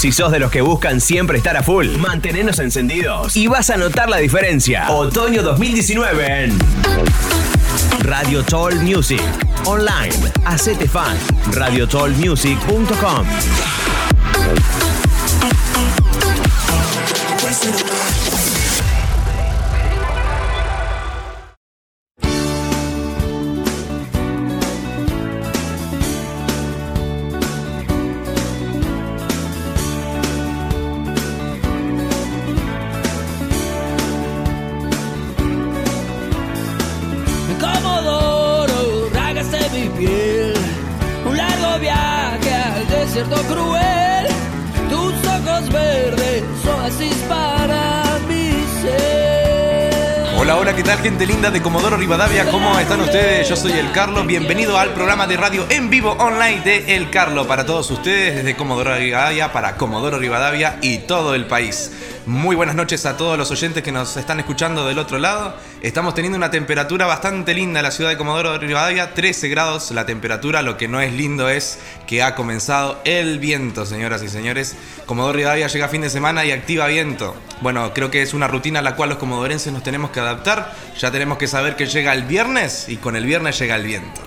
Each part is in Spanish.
Si sos de los que buscan siempre estar a full, mantenernos encendidos y vas a notar la diferencia. Otoño 2019 en Radio Toll Music. Online. Hacete fan. RadioTollMusic.com. gente linda de Comodoro Rivadavia? ¿Cómo están ustedes? Yo soy El Carlo, bienvenido al programa de radio en vivo online de El Carlo para todos ustedes desde Comodoro Rivadavia, para Comodoro Rivadavia y todo el país. Muy buenas noches a todos los oyentes que nos están escuchando del otro lado. Estamos teniendo una temperatura bastante linda en la ciudad de Comodoro Rivadavia, 13 grados la temperatura. Lo que no es lindo es que ha comenzado el viento, señoras y señores. Comodoro Rivadavia llega fin de semana y activa viento. Bueno, creo que es una rutina a la cual los comodorenses nos tenemos que adaptar. Ya tenemos que saber que llega el viernes y con el viernes llega el viento.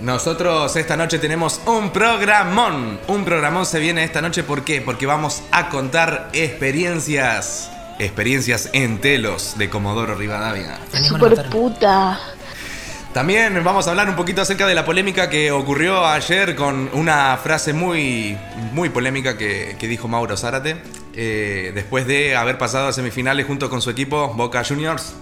Nosotros esta noche tenemos un programón. Un programón se viene esta noche, ¿por qué? Porque vamos a contar experiencias. Experiencias en telos de Comodoro Rivadavia. Super puta. También vamos a hablar un poquito acerca de la polémica que ocurrió ayer con una frase muy, muy polémica que, que dijo Mauro Zárate. eh, después de haber pasado a semifinales junto con su equipo Boca Juniors.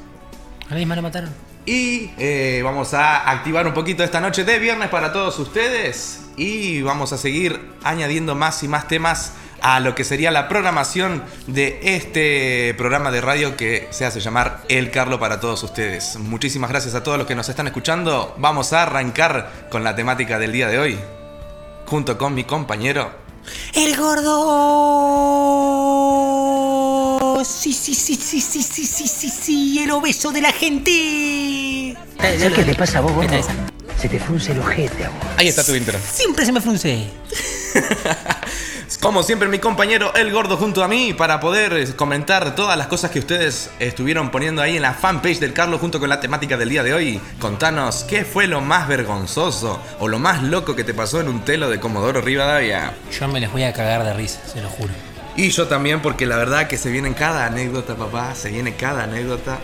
A mí me lo mataron. Y eh, vamos a activar un poquito esta noche de viernes para todos ustedes. Y vamos a seguir añadiendo más y más temas a lo que sería la programación de este programa de radio que se hace llamar El Carlo para todos ustedes. Muchísimas gracias a todos los que nos están escuchando. Vamos a arrancar con la temática del día de hoy. Junto con mi compañero. ¡El gordo! Sí, sí, sí, sí, sí, sí, sí, sí, sí, el obeso de la gente. ¿Sabes qué te pasa a vos, gordo? Se te frunce el ojete a vos. Ahí está tu intro. Siempre se me frunce. Como siempre, mi compañero El Gordo junto a mí para poder eh, comentar todas las cosas que ustedes estuvieron poniendo ahí en la fanpage del Carlos junto con la temática del día de hoy. Contanos, ¿qué fue lo más vergonzoso o lo más loco que te pasó en un telo de Comodoro Rivadavia? Yo me les voy a cagar de risa, se lo juro. Y yo también, porque la verdad que se viene cada anécdota, papá, se viene cada anécdota.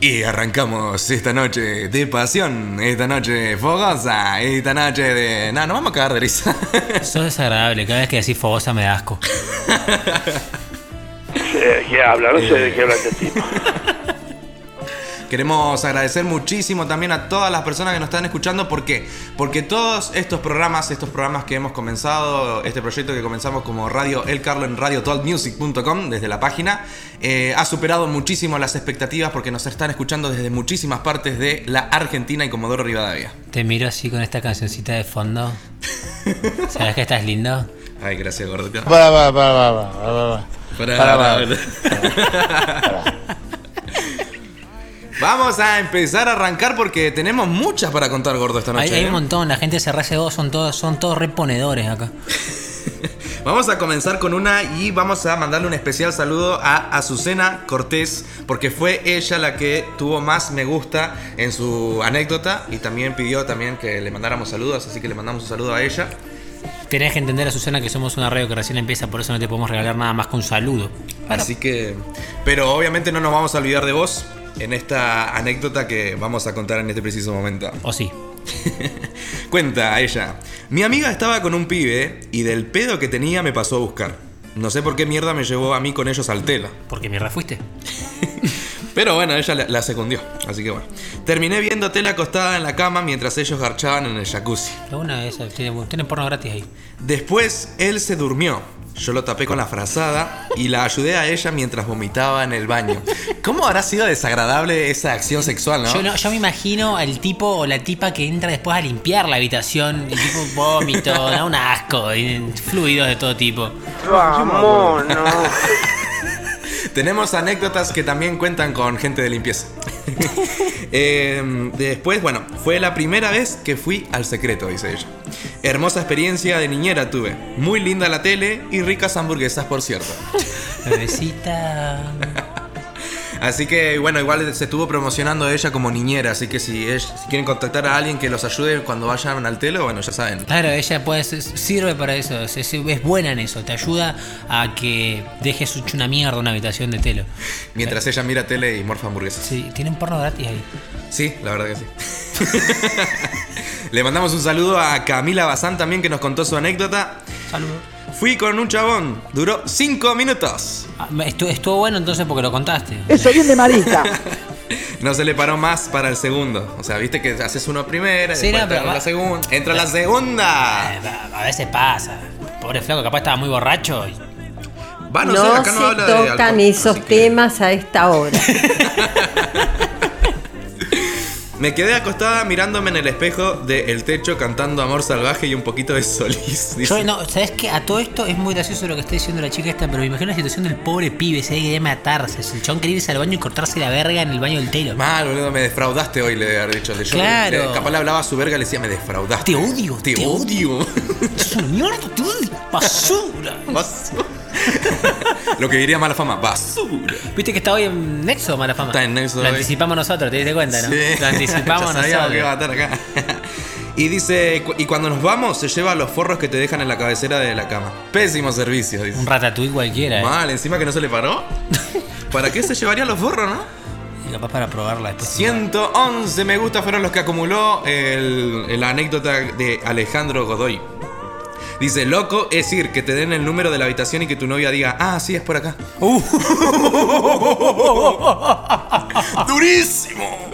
Y arrancamos esta noche de pasión, esta noche fogosa, esta noche de... No, no vamos a cagar de risa. Sos desagradable, cada vez que decís fogosa me da asco. ¿De qué habla? No sé de qué habla este tipo. Queremos agradecer muchísimo también a todas las personas que nos están escuchando. ¿Por qué? Porque todos estos programas, estos programas que hemos comenzado, este proyecto que comenzamos como Radio El Carlo en radiotalkmusic.com desde la página, eh, ha superado muchísimo las expectativas porque nos están escuchando desde muchísimas partes de la Argentina y Comodoro Rivadavia. Te miro así con esta cancioncita de fondo. ¿Sabes que estás lindo? Ay, gracias, gordito. Para, para, para, para, para, Pará, para, pará, para. Vamos a empezar a arrancar porque tenemos muchas para contar, gordo, esta noche. Hay, hay ¿eh? un montón, la gente se rasegó, son todos, son todos reponedores acá. Vamos a comenzar con una y vamos a mandarle un especial saludo a Azucena Cortés, porque fue ella la que tuvo más me gusta en su anécdota y también pidió también que le mandáramos saludos, así que le mandamos un saludo a ella. Tenés que entender, Susana, que somos una radio que recién empieza, por eso no te podemos regalar nada más que un saludo. Así que... Pero obviamente no nos vamos a olvidar de vos en esta anécdota que vamos a contar en este preciso momento. O sí. Cuenta a ella. Mi amiga estaba con un pibe y del pedo que tenía me pasó a buscar. No sé por qué mierda me llevó a mí con ellos al tela. Porque mierda fuiste. Pero bueno, ella la, la secundió. Así que bueno. Terminé viendo tela acostada en la cama mientras ellos garchaban en el jacuzzi. Una es, tiene, tiene porno gratis ahí. Después él se durmió. Yo lo tapé con la frazada y la ayudé a ella mientras vomitaba en el baño. ¿Cómo habrá sido desagradable esa acción sexual, no? Yo, no, yo me imagino al tipo o la tipa que entra después a limpiar la habitación. Y tipo vómito, da un asco, y fluidos de todo tipo. Vamos, no. Tenemos anécdotas que también cuentan con gente de limpieza. Eh, después, bueno, fue la primera vez que fui al secreto, dice ella. Hermosa experiencia de niñera tuve. Muy linda la tele y ricas hamburguesas, por cierto. Bebecita. Así que bueno, igual se estuvo promocionando ella como niñera, así que si, es- si quieren contactar a alguien que los ayude cuando vayan al telo, bueno, ya saben. Claro, ella puede ser- sirve para eso, es, buena en eso, te ayuda a que dejes una mierda una habitación de telo. Mientras ella mira tele y morfa hamburguesas. Sí, tienen porno gratis ahí. Sí, la verdad que sí. Le mandamos un saludo a Camila Bazán también que nos contó su anécdota. Saludos. Fui con un chabón, duró 5 minutos. Ah, estuvo, estuvo bueno entonces porque lo contaste. Eso bien de marica. No se le paró más para el segundo. O sea, viste que haces uno primero, Sí, después no, pero entra la segunda. Entra la segunda. Eh, A veces pasa. Pobre flaco, capaz estaba muy borracho. y- Va, no, No, sé, acá no se habla de tocan alcohol, esos que- temas a esta hora. Me quedé acostada mirándome en el espejo del techo cantando Amor Salvaje y un poquito de Solís. dice. Yo, no, ¿sabes qué? A todo esto es muy gracioso lo que está diciendo la chica esta, pero me imagino la situación del pobre pibe, se quería matarse. El chabón quería irse al baño y cortarse la verga en el baño del telo. Mal, boludo, me defraudaste hoy, le debe haber dicho. Yo, Claro. le- capaz le hablaba a su verga y le decía, me defraudaste. Te odio, Te, te odio. Es una mierda, te odio. Basura. Basura. Lo que diría mala fama, basura. Viste que está hoy en Nexo, mala fama. Está en Nexo Lo hoy. anticipamos nosotros, te diste cuenta, ¿no? Sí. Lo anticipamos Ya sabíamos que iba a nosotros. estar acá. Y dice, y cuando nos vamos, se lleva los forros que te dejan en la cabecera de la cama. Pésimo servicio, dice. Un ratatouille cualquiera, ¿eh? Mal, encima que no se le paró. ¿Para qué se llevaría los forros, no? Y capaz para probarla después. 111 me gusta fueron los que acumuló el, el anécdota de Alejandro Godoy. Dice, loco es ir, que te den el número de la habitación y que tu novia diga, ah, sí, es por acá. ¡Durísimo!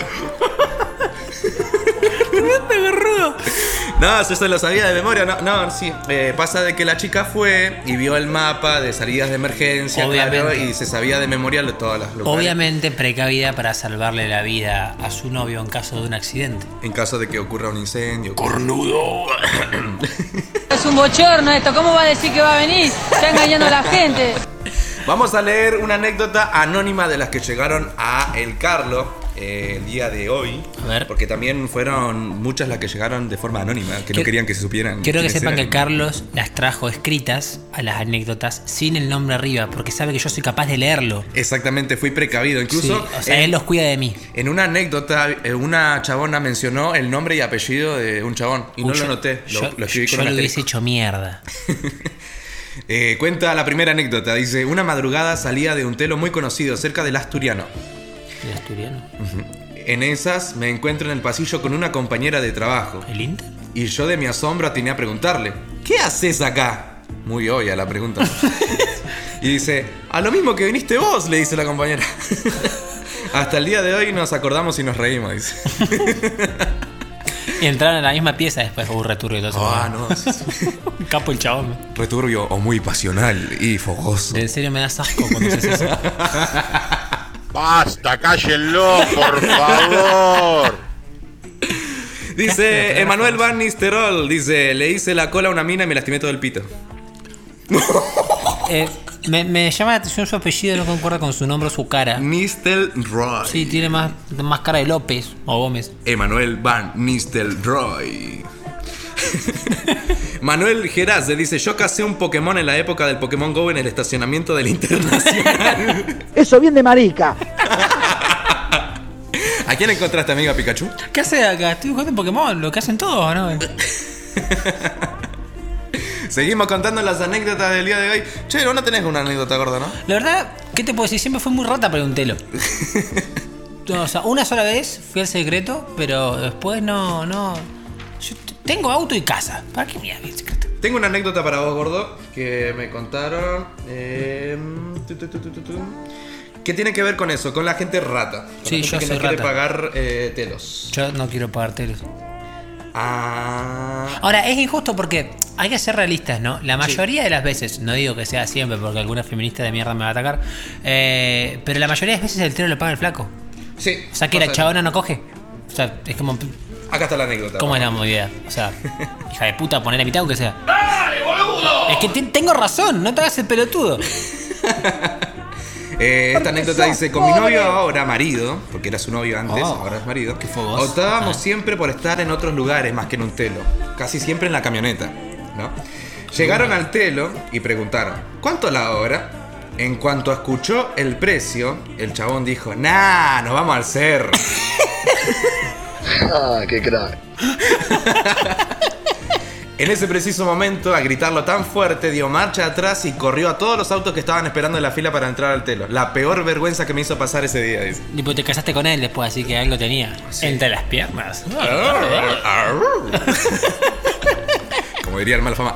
No, yo se lo sabía de memoria. No, no sí. Eh, pasa de que la chica fue y vio el mapa de salidas de emergencia, claro, y se sabía de memoria lo- todas las locales. Obviamente precavida para salvarle la vida a su novio en caso de un accidente. En caso de que ocurra un incendio. Cornudo. Es un bochorno esto, ¿cómo va a decir que va a venir? Está engañando a la gente. Vamos a leer una anécdota anónima de las que llegaron a El Carlo eh, el día de hoy. A ver. Porque también fueron muchas las que llegaron de forma anónima, que no querían que se supieran. Quiero que sepan que. Carlos las trajo escritas a las anécdotas sin el nombre arriba, porque sabe que yo soy capaz de leerlo. Exactamente, fui precavido. Incluso Sí, o sea, en, él los cuida de mí. en una anécdota, eh, una chabona mencionó el nombre y apellido de un chabón. Y no lo noté, lo, yo, lo escribí con lo hubiese hecho mierda. Eh, cuenta la primera anécdota. Dice: Una madrugada salía de un telo muy conocido cerca del Asturiano. ¿El asturiano? En esas me encuentro en el pasillo con una compañera de trabajo. ¿El Inter? Y yo de mi asombro atiné a preguntarle, ¿qué haces acá? Muy obvia la pregunta. y dice, a lo mismo que viniste vos, le dice la compañera. Hasta el día de hoy nos acordamos y nos reímos, dice. Y entraron en la misma pieza después. Uh, returbio y todo eso. Ah, no. sí, sí. Un Capo el chabón. Returbio o muy pasional y fogoso. En serio me das asco cuando haces eso. Basta, cállenlo, por favor. Dice Emanuel Van Nistelrooy, dice, le hice la cola a una mina y me lastimé todo el pito. Eh, me, me llama la atención su apellido, no concuerda con su nombre o su cara. Nistelrooy. Sí, tiene más, más cara de López o Gómez. Emanuel Van Nistelrooy. Manuel Geraz dice, yo casé un Pokémon en la época del Pokémon GO en el estacionamiento del Internacional. Eso bien de marica. ¿A quién encontraste, amiga Pikachu? ¿Qué haces acá? Estoy jugando en Pokémon, lo que hacen todos, ¿no? Seguimos contando las anécdotas del día de hoy. Che, no tenés una anécdota gorda, ¿no? La verdad, ¿qué te puedo decir? Siempre fue muy rata para un telo. No, o sea, una sola vez fui al secreto, pero después no, no. Yo tengo auto y casa. ¿Para qué al secreto? Tengo una anécdota para vos, gordo, que me contaron. eh, tu, tu, tu, tu, tu, tu, que tiene que ver con eso, con la gente rata. Con Sí, la gente yo que soy no quiere rata. pagar eh, telos. Yo no quiero pagar telos. Ah. Ahora, es injusto porque hay que ser realistas, ¿no? La mayoría de las veces, no digo que sea siempre porque alguna feminista de mierda me va a atacar, eh, pero la mayoría de las veces el telo lo paga el flaco. Sí. O sea, que la chabona no coge. O sea, es como. Acá está la anécdota. ¿Cómo es la movida? O sea, hija de puta, poner la mitad aunque sea. ¡Dale, boludo! Es que te- tengo razón, no te hagas el pelotudo. Eh, esta anécdota dice, con mi novio ahora, marido, porque era su novio antes, Oh, ahora es marido, qué fogoso. optábamos Ah. siempre por estar en otros lugares más que en un telo, casi siempre en la camioneta, ¿no? Llegaron al telo y preguntaron, ¿cuánto la hora? En cuanto escuchó el precio, el chabón dijo, nah, nos vamos al cerro. Ah, qué crack. En ese preciso momento, a gritarlo tan fuerte, dio marcha atrás y corrió a todos los autos que estaban esperando en la fila para entrar al telo. La peor vergüenza que me hizo pasar ese día, dice. Tipo, te casaste con él después, así que algo tenía. Entre las piernas. Como diría el malfama.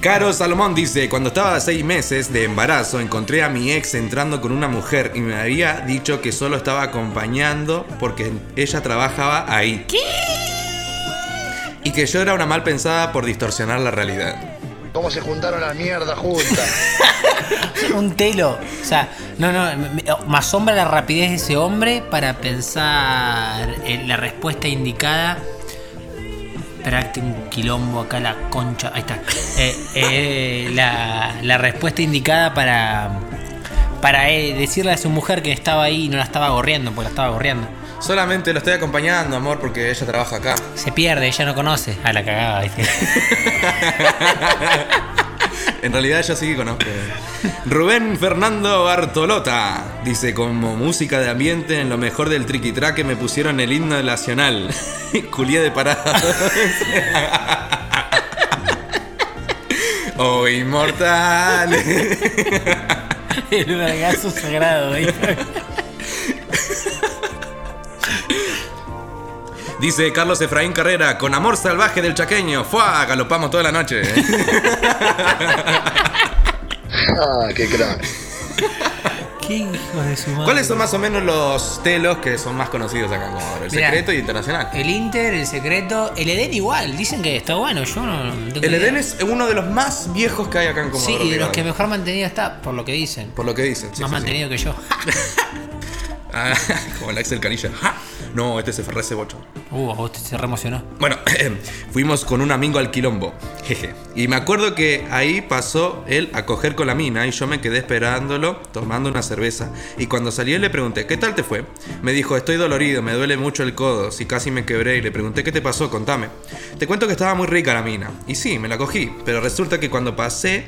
Caro Salomón dice, cuando estaba a seis meses de embarazo encontré a mi ex entrando con una mujer y me había dicho que solo estaba acompañando porque ella trabajaba ahí. Y que yo era una mal pensada por distorsionar la realidad. ¿Cómo se juntaron las mierdas juntas? Un telo. O sea, no, no, me- me me asombra la rapidez de ese hombre para pensar en la respuesta indicada. Esperate un quilombo acá la concha. Ahí está. Eh, eh, la, la respuesta indicada para. Para eh, decirle a su mujer que estaba ahí y no la estaba gorreando, porque la estaba gorreando. Solamente lo estoy acompañando, amor, porque ella trabaja acá. Se pierde, ella no conoce. A la cagada, ¿viste? En realidad yo sí que conozco. Rubén Fernando Bartolota dice, como música de ambiente en lo mejor del triquitraque me pusieron el himno nacional. Culié de parada. oh, inmortal. El vergazo sagrado, ¿viste? Dice Carlos Efraín Carrera, con amor salvaje del chaqueño. ¡Fua! Galopamos toda la noche. Ah, qué crack. Qué hijos de su madre. ¿Cuáles son más o menos los telos que son más conocidos acá en Comodoro? El Mirá. secreto y internacional. El Inter, el secreto, el Edén igual, dicen que está bueno, yo no no tengo El idea. Edén es uno de los más viejos que hay acá en Sí, Comodoro. y de los que mejor mantenido está, por lo que dicen. Por lo que dicen. sí, Más sí, sí. mantenido que yo. Ah, como el Axel Canilla. ¡Ja! No, este se ese bocho. Uh, a vos te se re emocionó. Bueno, fuimos con un amigo al quilombo. Jeje. Y me acuerdo que ahí pasó él a coger con la mina y yo me quedé esperándolo tomando una cerveza. Y cuando salió le pregunté, ¿qué tal te fue? Me dijo, estoy dolorido, me duele mucho el codo, si casi me quebré. Y le pregunté, ¿qué te pasó? Contame. Te cuento que estaba muy rica la mina. Y sí, me la cogí. Pero resulta que cuando pasé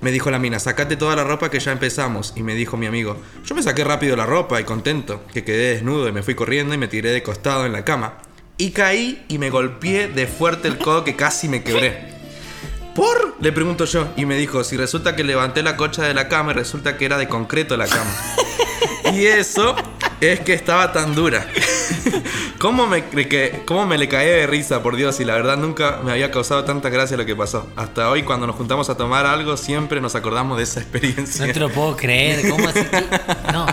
me dijo la mina, sacate toda la ropa que ya empezamos. Y me dijo mi amigo, yo me saqué rápido la ropa y contento, que quedé desnudo y me fui corriendo y me tiré de costado en la cama. Y caí y me golpeé de fuerte el codo que casi me quebré. ¿Por? Le pregunto yo. Y me dijo, si resulta que levanté la cocha de la cama y resulta que era de concreto la cama. Y eso es que estaba tan dura. ¿Cómo me, que, ¿Cómo me le caí de risa, por Dios? Y la verdad nunca me había causado tanta gracia lo que pasó. Hasta hoy cuando nos juntamos a tomar algo siempre nos acordamos de esa experiencia. No te lo puedo creer. ¿Cómo así? No,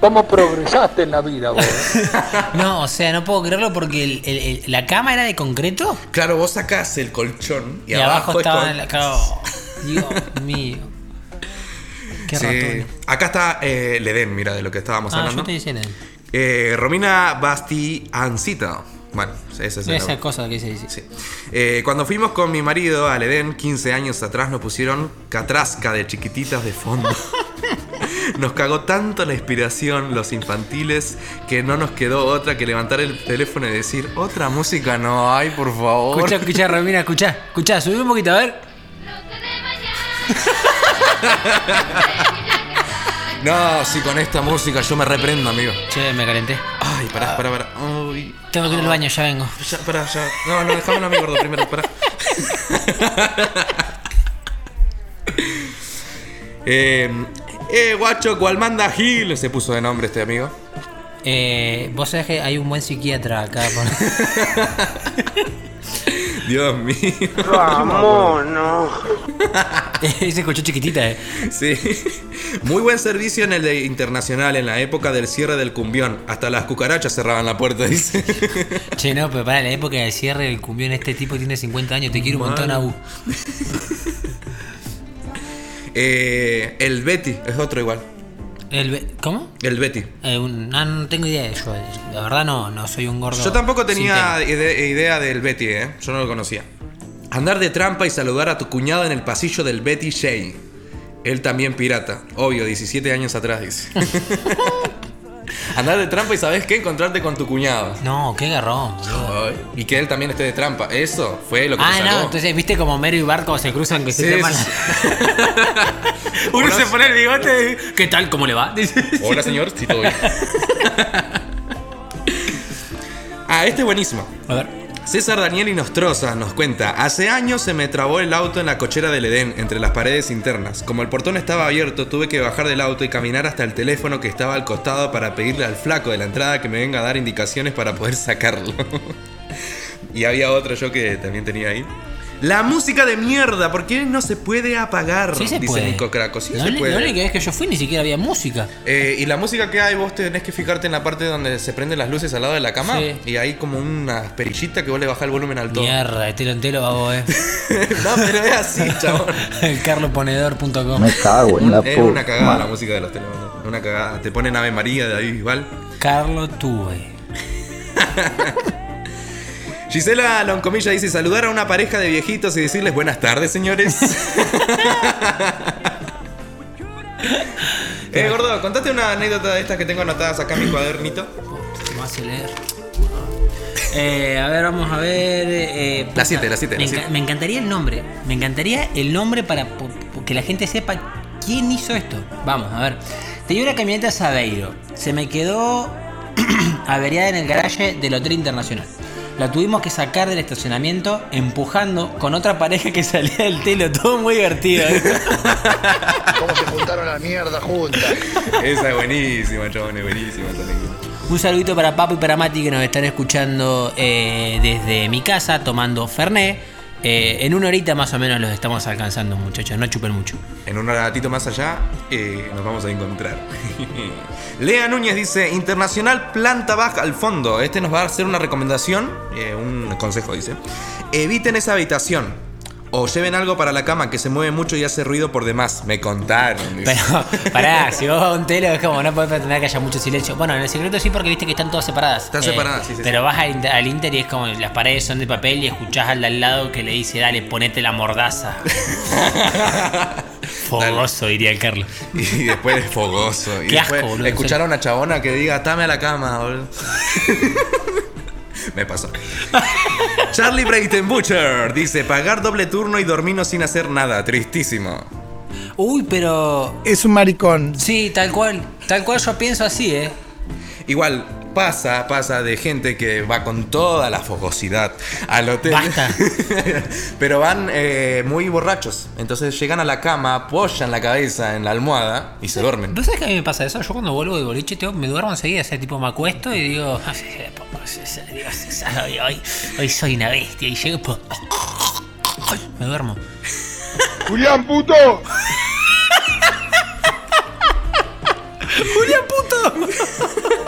¿Cómo progresaste en la vida, vos? no, o sea, no puedo creerlo porque el- el- el- la cama era de concreto Claro, vos sacás el colchón y, y, abajo, es estaba con- la Dios mío. Qué Sí. ratón. Acá está eh, el Edén, mira, de lo que estábamos Ah, hablando. yo te Edén. Eh, Romina Bastiancita. Bueno, ese es Esa nombre. cosa que se dice. Sí. Eh, cuando fuimos con mi marido al Edén, 15 años atrás, nos pusieron catrasca de chiquititas de fondo. Nos cagó tanto la inspiración, los infantiles, que no nos quedó otra que levantar el teléfono y decir, otra música no hay, por favor. Escucha, escucha, Romina, escucha, escucha, subí un poquito, a ver. No, si con esta música yo me reprendo, amigo. Che, me calenté. Ay, pará, pará, pará. Uy. Tengo que ir al baño, ya vengo. Ya, pará, ya. No, no, déjamelo a mí, gordo, primero, pará. eh, eh, guacho, manda Gil, se puso de nombre este amigo. Eh, Vos sabés que hay un buen psiquiatra acá. por- Dios mío. Se escuchó chiquitita, eh. Sí. Muy buen servicio en el de internacional en la época del cierre del cumbión. Hasta las cucarachas cerraban la puerta, dice. Che, no, pero para la época del cierre del cumbión, este tipo tiene 50 años, te quiero un montón, Abu. Eh, el Betty es otro igual. El ¿Cómo? El Betty. Eh, un- no, no tengo idea yo. La verdad no, no soy un gordo. Yo tampoco tenía ide- idea del Betty, ¿eh? Yo no lo conocía. Andar de trampa y saludar a tu cuñado en el pasillo del Betty J. Él también pirata. Obvio, 17 años atrás, dice. Andar de trampa y sabes qué? Encontrarte con tu cuñado. No, qué garrón. boludo. Y que él también esté de trampa. Eso fue lo que Ah, te no, entonces viste como Mero y Bart cuando se cruzan que se Sí, llaman. sí, Uno se pone el bigote. ¿Qué tal? ¿Cómo le va? Dice. Hola, señor. Sí, todo bien. ah, este es buenísimo. A ver. César Daniel y Nostroza nos cuenta, hace años se me trabó el auto en la cochera del Edén, entre las paredes internas. Como el portón estaba abierto, tuve que bajar del auto y caminar hasta el teléfono que estaba al costado para pedirle al flaco de la entrada que me venga a dar indicaciones para poder sacarlo. y había otro yo que también tenía ahí. La música de mierda, ¿por qué no se puede apagar? Sí se dice puede. Nico Craco. Sí no, se le- puede. no le vez que yo fui ni siquiera había música. Eh, y la música que hay, vos tenés que fijarte en la parte donde se prenden las luces al lado de la cama. Sí. Y hay como una perillita que vos le bajás el volumen al todo. Mierda, de telo en telo hago, eh. no, pero es así, chabón. El carloponedor.com. Me cago en la Es una cagada la música de los teléfonos. Una cagada. Te ponen Ave María de David Bisbal. Carlo Tuve. Gisela Loncomilla dice: saludar a una pareja de viejitos y decirles buenas tardes, señores. eh, gordo, contate una anécdota de estas que tengo anotadas acá en mi cuadernito. Me hace leer. Eh, a ver, vamos a ver. eh, La siete, la siete, Me, la enca- siete. me encantaría el nombre. Me encantaría el nombre para que la gente sepa quién hizo esto. Vamos, a ver. Tenía una camioneta Sabeiro. Se me quedó averiada en el garaje del Hotel Internacional. La tuvimos que sacar del estacionamiento empujando con otra pareja que salía del telo. Todo muy divertido. ¿eh? ¿Cómo se juntaron la mierda juntas? Esa es buenísima, chabón, es buenísima. Un saludito para Papo y para Mati que nos están escuchando eh, desde mi casa tomando Fernet. Eh, en una horita más o menos los estamos alcanzando, muchachos. No chupen mucho. En un ratito más allá eh, nos vamos a encontrar. Lea Núñez dice, Internacional planta baja al fondo. Este nos va a hacer una recomendación, eh, un consejo dice. Eviten esa habitación. O lleven algo para la cama que se mueve mucho y hace ruido por demás. Me contaron. Pero, pará, si vos vas a un telo es como no podés pretender que haya mucho silencio. Bueno, en el secreto sí, porque viste que están todas separadas. Eh, Están separadas, sí, sí, Pero sí. vas al, inter- al Inter y es como las paredes son de papel y escuchás al de al lado que le dice, dale, ponete la mordaza. Fogoso, diría el Carlos. Y después es fogoso. Y Qué asco, boludo, escuchar a una chabona que diga, atame a la cama, boludo. Me pasó. Charlie Brayton Butcher dice, pagar doble turno y dormirnos sin hacer nada. Tristísimo. Uy, pero Es un maricón. Sí, tal cual. Tal cual yo pienso así, ¿eh? Igual, pasa, pasa de gente que va con toda la fogosidad al hotel. Basta. Pero van eh, muy borrachos. Entonces llegan a la cama, apoyan la cabeza en la almohada y se duermen. ¿Vos sabés que a mí me pasa eso? Yo cuando vuelvo de boliche tengo- me duermo enseguida, o sea, tipo me acuesto y digo, hoy, hoy soy una bestia y llego po- me duermo. Julián, puto. ¡Julián puto!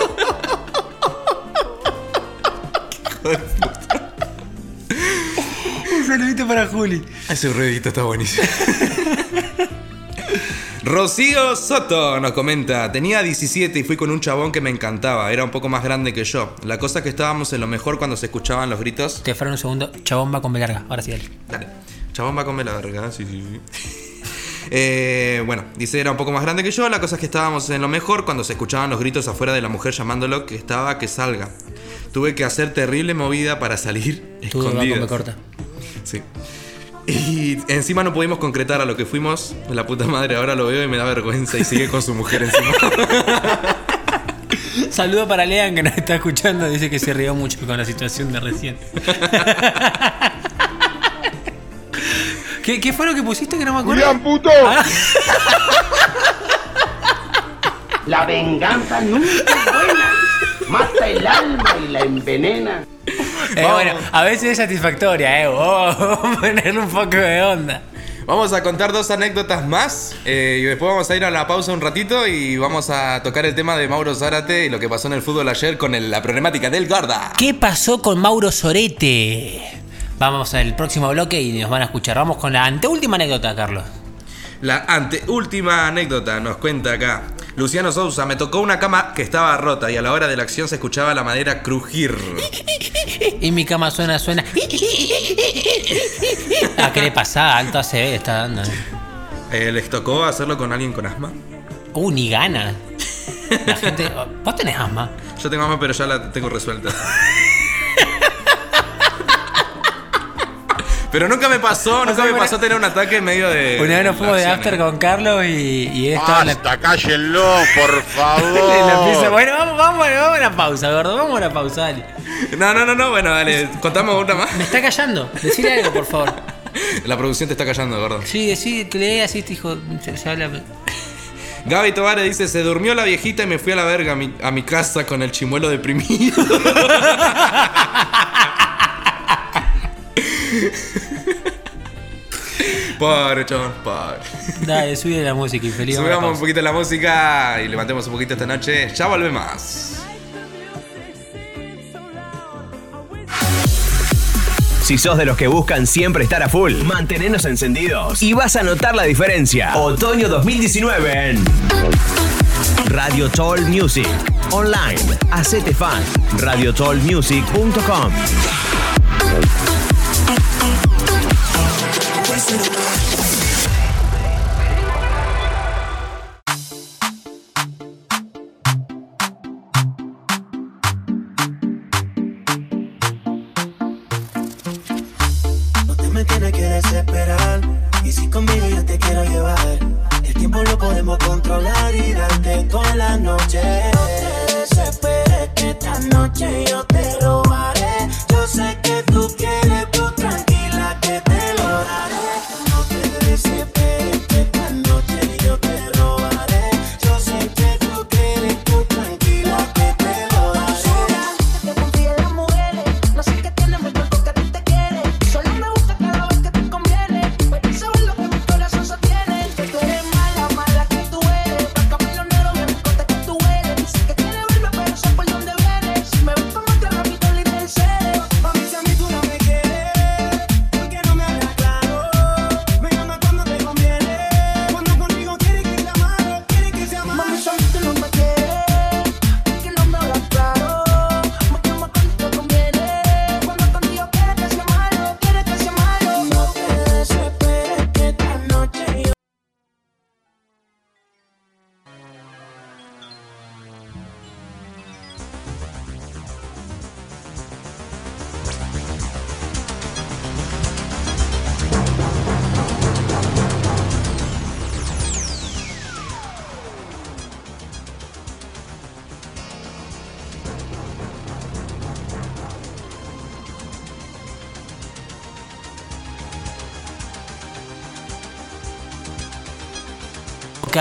Un saludito para Juli. Ese ruidito está buenísimo. Rocío Soto nos comenta, tenía 17 y fui con un chabón que me encantaba, era un poco más grande que yo. La cosa es que estábamos en lo mejor cuando se escuchaban los gritos. Te freno un segundo, chabón va con B larga, ahora sí, dale. Dale. Chabón va con la verga, sí, sí, sí. Eh, bueno, dice era un poco más grande que yo, la cosa es que estábamos en lo mejor cuando se escuchaban los gritos afuera de la mujer llamándolo que estaba que salga. Tuve que hacer terrible movida para salir B escondidas. corta. Sí. Y encima no pudimos concretar a lo que fuimos. La puta madre, ahora lo veo y me da vergüenza y sigue con su mujer encima. Saludo para Lean que nos está escuchando, dice que se rió mucho con la situación de recién. ¿Qué, qué fue lo que pusiste que no me acuerdo? Julián, puto. La venganza nunca es buena. Mata el alma y la envenena. Eh, bueno, a veces es satisfactoria, eh. Oh, ponerle un poco de onda. Vamos a contar dos anécdotas más eh, y después vamos a ir a la pausa un ratito y vamos a tocar el tema de Mauro Zárate y lo que pasó en el fútbol ayer con el- la problemática del Garda. ¿Qué pasó con Mauro Sorete? Vamos al próximo bloque y nos van a escuchar. Vamos con la anteúltima anécdota, Carlos. La anteúltima anécdota nos cuenta acá. Luciano Sousa, me tocó una cama que estaba rota y a la hora de la acción se escuchaba la madera crujir. Y mi cama suena, suena. ¿A qué le pasa? Alto ACB está dando. eh. Eh, ¿Les tocó hacerlo con alguien con asma? Uh, ni gana. La gente. Vos tenés asma. Yo tengo asma, pero ya la tengo resuelta. Pero nunca me pasó, nunca me pasó tener un ataque en medio de. Una vez nos fuimos de after con Carlos y, y la. Basta, cállenlo, por favor. Bueno, vamos, vamos, vamos a una pausa, gordo. Vamos a una pausa, dale. No, no, no, no, bueno, dale, contamos una más. Me está callando. Decile algo, por favor. La producción te está callando, gordo. Sí, decí, que lee así, este hijo. Se, se habla. Gaby Tovares dice: Se durmió la viejita y me fui a la verga a mi, a mi casa con el chimuelo deprimido. Pobre, chabón, pobre. Dale, sube la música, infeliz. Subamos un poquito la música y levantemos un poquito esta noche. Ya volvemos. Si sos de los que buscan siempre estar a full, mantenernos encendidos y vas a notar la diferencia. Otoño 2019 en Radio Toll Music. Online. Hacete fan. RadioTollMusic.com. No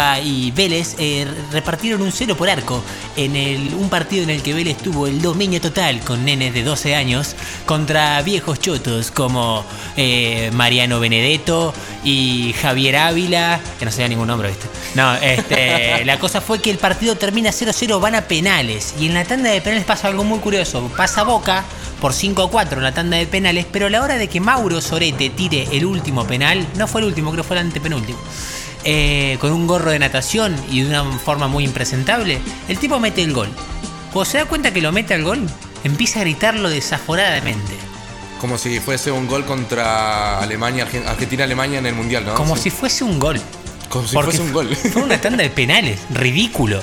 Boca y Vélez eh, repartieron un cero por arco en el, un partido en el que Vélez tuvo el dominio total con nenes de 12 años contra viejos chotos como eh, Mariano Benedetto y Javier Ávila, que no se da ningún nombre, ¿viste? No, este, la cosa fue que el partido termina 0-0, van a penales y en la tanda de penales pasa algo muy curioso, pasa Boca por 5-4 en la tanda de penales, pero a la hora de que Mauro Sorete tire el último penal, no fue el último, creo que fue el antepenúltimo eh, con un gorro de natación y de una forma muy impresentable, el tipo mete el gol. Cuando se da cuenta que lo mete al gol, empieza a gritarlo desaforadamente. Como si fuese un gol contra Alemania, Argen- Argentina-Alemania en el Mundial, ¿no? Como Sí. si fuese un gol. Como si Porque fuese un gol. Fue una tanda de penales, ridículo.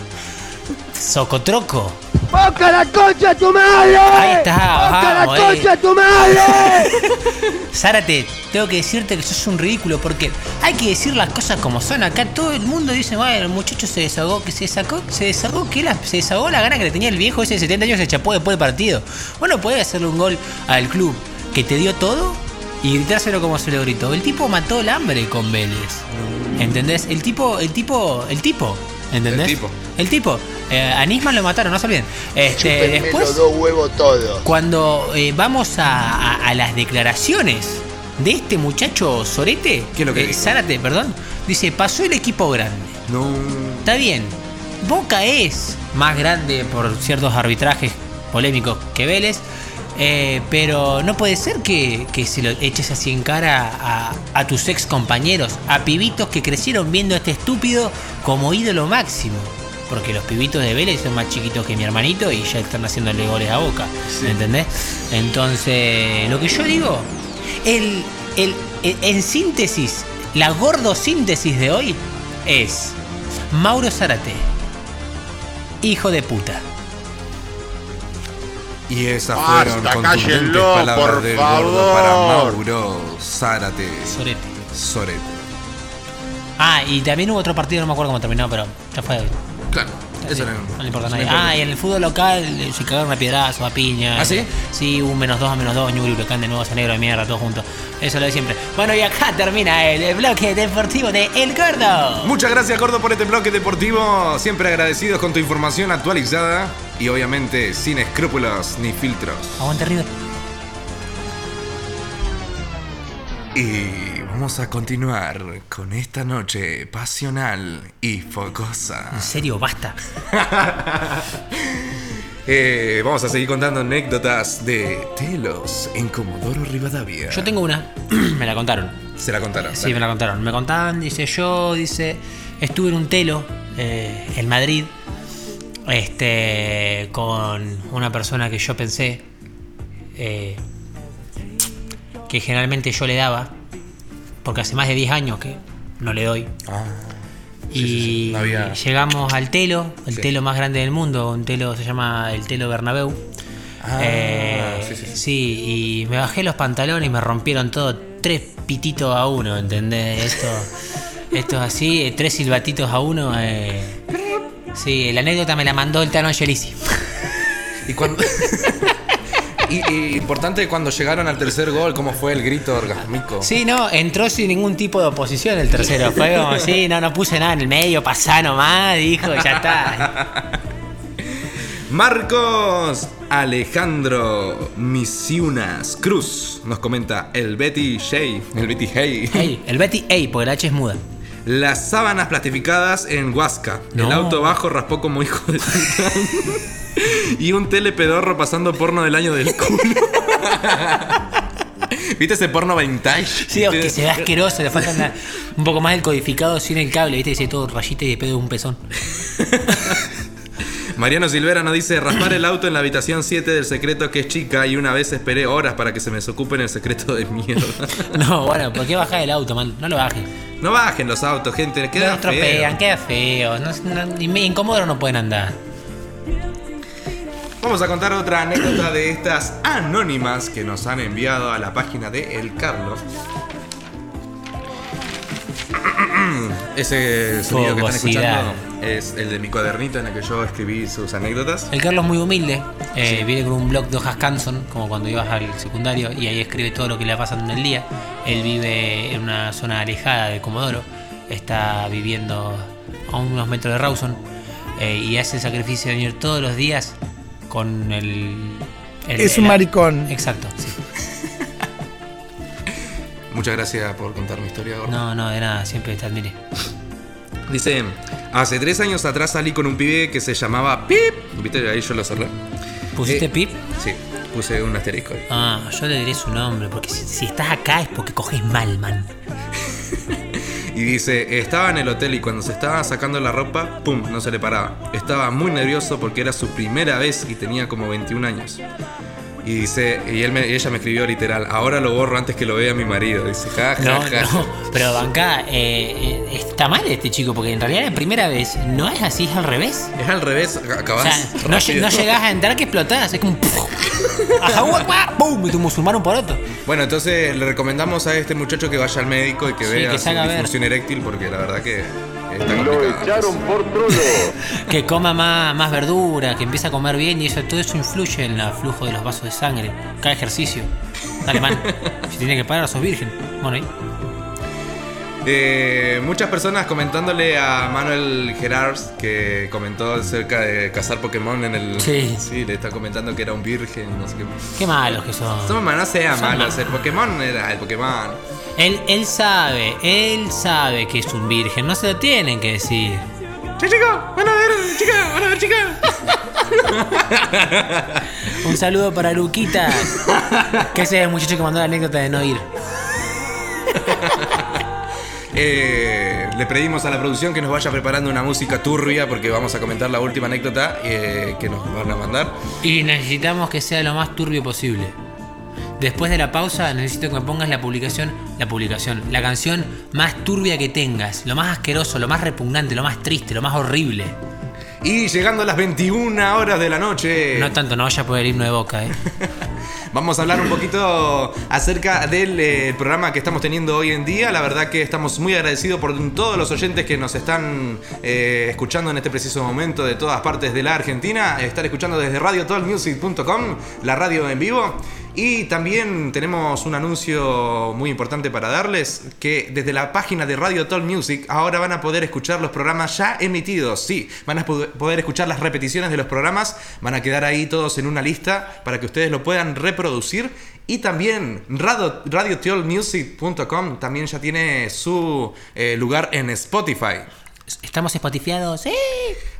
Socotroco. ¡Boca la concha tu madre! Ahí está, ¡Boca la vamos, concha eh. de tu madre! Zárate, tengo que decirte que sos un ridículo porque hay que decir las cosas como son. Acá todo el mundo dice, bueno, el muchacho se desahogó, que se sacó, se desahogó, que la- se desahogó la gana que le tenía el viejo ese de 70 años, se chapó después del partido. Bueno, podés hacerle un gol al club que te dio todo y gritárselo como se lo gritó. El tipo mató el hambre con Vélez. ¿Entendés? El tipo, el tipo, el tipo. ¿Entendés? El tipo. El tipo. Eh, a Nisman lo mataron, no se olviden. Este, Chúpenme después, los dos huevos todos. cuando eh, vamos a, a- a las declaraciones de este muchacho Sorete, ¿Qué es lo que eh? Zárate, perdón, dice, pasó el equipo grande. No. Está bien, Boca es más grande por ciertos arbitrajes polémicos que Vélez, eh, pero no puede ser que, que se lo eches así en cara a, a tus ex compañeros, a pibitos que crecieron viendo a este estúpido como ídolo máximo. Porque los pibitos de Vélez son más chiquitos que mi hermanito y ya están haciéndole goles a boca. ¿Entendés? Entonces, lo que yo digo, el, el- el- en síntesis, La gordosíntesis de hoy es Mauro Zárate, hijo de puta. Y esas Basta, fueron contundentes cállenlo, palabras por del gordo para. Mauro Zárate. Sorete. Sorete. Ah, y también hubo otro partido, no me acuerdo cómo terminó, pero ya fue. Claro, eso no, No le importa a no nadie. Ah, y en el fútbol local eh, se cagaron a piedrazo, a piña. ¿Ah, sí? Sí, un menos dos a menos dos, Ñuri, Huracán de nuevo, San Negro de mierda, todos juntos. Eso es lo de siempre. Bueno, y acá termina el bloque deportivo de El Gordo. Muchas gracias, Gordo, por este bloque deportivo. Siempre agradecidos con tu información actualizada y obviamente sin escrúpulos ni filtros. Aguante River. Y vamos a continuar con esta noche pasional y fogosa. En serio, basta. Eh, vamos a seguir contando anécdotas de telos en Comodoro Rivadavia. Yo tengo una. me la contaron. Se la contaron. Sí, me la contaron. Me contaban, dice yo, dice, estuve en un telo eh, en Madrid, este, con una persona que yo pensé eh, que generalmente yo le daba, porque hace más de 10 años que no le doy. Ah, y sí, no había- llegamos al telo, el telo más grande del mundo, un telo se llama el telo Bernabéu. Ah, Eh, sí, sí, sí. sí, y me bajé los pantalones y me rompieron todo, tres pititos a uno, ¿entendés? Esto, esto es así, eh, tres silbatitos a uno. eh. Sí, la anécdota me la mandó el Tano Angelici. Y cuando. y, y importante cuando llegaron al tercer gol, ¿cómo fue el grito orgásmico? Sí, no, entró sin ningún tipo de oposición el tercero. Fue como, sí, no, no puse nada en el medio, pasá nomás, dijo, ya está. Marcos Alejandro Misiunas Cruz nos comenta el Betty Shea, el Betty Hey. Ey, el Betty, ey, porque la H es muda. Las sábanas plastificadas en Huasca. El auto bajo raspó como hijo de y un telepedorro pasando porno del año del culo. ¿Viste ese porno vintage? Sí, o que se ve asqueroso, le falta una- un poco más del codificado sin el cable, viste, dice todo rayita y de pedo de un pezón. Mariano Silvera nos dice raspar el auto en la habitación 7 del secreto que es chica y una vez esperé horas para que se me desocupen el secreto de mierda. No, bueno, ¿por qué bajar el auto, man? No lo bajen. No bajen los autos, gente, les queda no estropean, feo. queda feo. No, no, incómodo no pueden andar. Vamos a contar otra anécdota de estas anónimas que nos han enviado a la página de El Carlos. Ese sonido que están escuchando es el de mi cuadernito en el que yo escribí sus anécdotas. El Carlos es muy humilde, eh, viene con un blog de hojas Canson, como cuando ibas al secundario, y ahí escribe todo lo que le va pasando en el día. Él vive en una zona alejada de Comodoro, está viviendo a unos metros de Rawson, eh, y hace el sacrificio de venir todos los días con el... el- Es un el- maricón. Exacto, sí. Muchas gracias por contar mi historia, gordo. No, no, de nada, siempre te admiré. Dice, hace tres años atrás salí con un pibe que se llamaba Pip. ¿Viste? Ahí yo lo cerré. ¿Pusiste Eh, pip? Sí, puse un asterisco. ahí. Ah, yo le diré su nombre, porque si, si estás acá es porque coges mal, man. Y dice, estaba en el hotel y cuando se estaba sacando la ropa, ¡pum! No se le paraba. Estaba muy nervioso porque era su primera vez y tenía como 21 años. Y dice, y él me- y ella me escribió literal, ahora lo borro antes que lo vea mi marido. Dice, ja, ja, No, ja. no, pero Banca, eh, eh, está mal este chico, porque en realidad la primera vez no es así, es al revés. Es al revés, O acabas. sea, no, lle- no llegás a entrar que explotás, es como. ¡pum! Y tu musulmán un poroto. Bueno, entonces le recomendamos a este muchacho que vaya al médico y que Sí, vea que su ver. disfunción eréctil porque la verdad que Lo echaron por trulo. Que coma más, más verdura, que empiece a comer bien y eso, todo eso influye en el flujo de los vasos de sangre. Cada ejercicio. Dale, man. Si tiene que parar, sos virgen. Bueno, ahí. Eh, muchas personas comentándole a Manuel Gerards que comentó acerca de cazar Pokémon en el. Sí. le está comentando que era un virgen, no sé qué. Qué malos que son. No, no sea Son malo, malos. el Pokémon era el Pokémon. Él, él sabe, él sabe que es un virgen, no se lo tienen que decir. ¡Che, chicos! ¡Van a ver, chicas! ¡Van a ver, chicas! Un saludo para Luquita, que ese es el muchacho que mandó la anécdota de no ir. Eh, le pedimos a la producción que nos vaya preparando una música turbia porque vamos a comentar la última anécdota eh, que nos van a mandar. Y necesitamos que sea lo más turbio posible. Después de la pausa necesito que me pongas la publicación, la publicación, la canción más turbia que tengas, lo más asqueroso, lo más repugnante, lo más triste, lo más horrible. Y llegando a las 21 horas de la noche. No tanto, no vaya a poder himno de boca, eh. Vamos a hablar un poquito acerca del eh, programa que estamos teniendo hoy en día. La verdad que estamos muy agradecidos por todos los oyentes que nos están eh, escuchando en este preciso momento de todas partes de la Argentina. Estar escuchando desde radiotalkmusic.com, la radio en vivo. Y también tenemos un anuncio muy importante para darles, que desde la página de Radio Talk Music ahora van a poder escuchar los programas ya emitidos. Sí, van a poder escuchar las repeticiones de los programas, van a quedar ahí todos en una lista para que ustedes lo puedan reproducir. Y también radio, radiotalkmusic.com también ya tiene su eh, lugar en Spotify. Estamos spotifiados, ¡sí!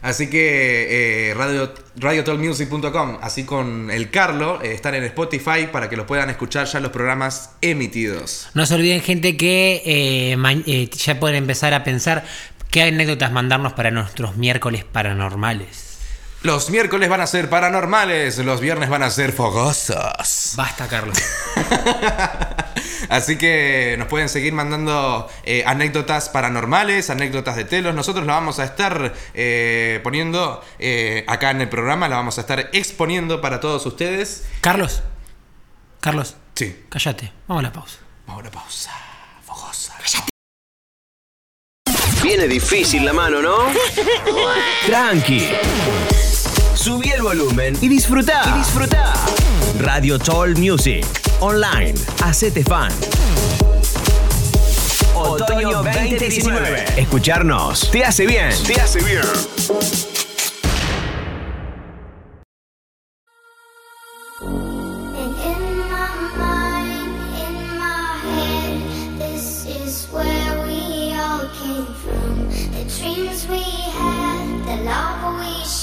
Así que eh, radio, radiotalkmusic.com, así con el Carlo, eh, están en Spotify para que los puedan escuchar ya los programas emitidos. No se olviden, gente, que eh, eh, ya pueden empezar a pensar qué anécdotas mandarnos para nuestros miércoles paranormales. Los miércoles van a ser paranormales, los viernes van a ser fogosos. Basta, Carlos. Así que nos pueden seguir mandando eh, anécdotas paranormales, anécdotas de telos. Nosotros la vamos a estar eh, poniendo eh, acá en el programa, la vamos a estar exponiendo para todos ustedes. Carlos. Carlos. Sí. Cállate. Vamos a la pausa. Vamos a la pausa. Fogosa. Viene difícil la mano, ¿no? Tranqui. Subí el volumen y disfrutá. Y disfrutá. Radio Toll Music. Online. Hacete fan. Otoño 2019. Escucharnos te hace bien. Te hace bien.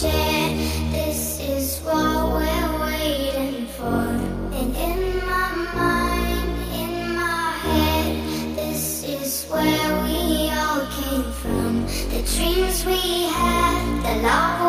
And love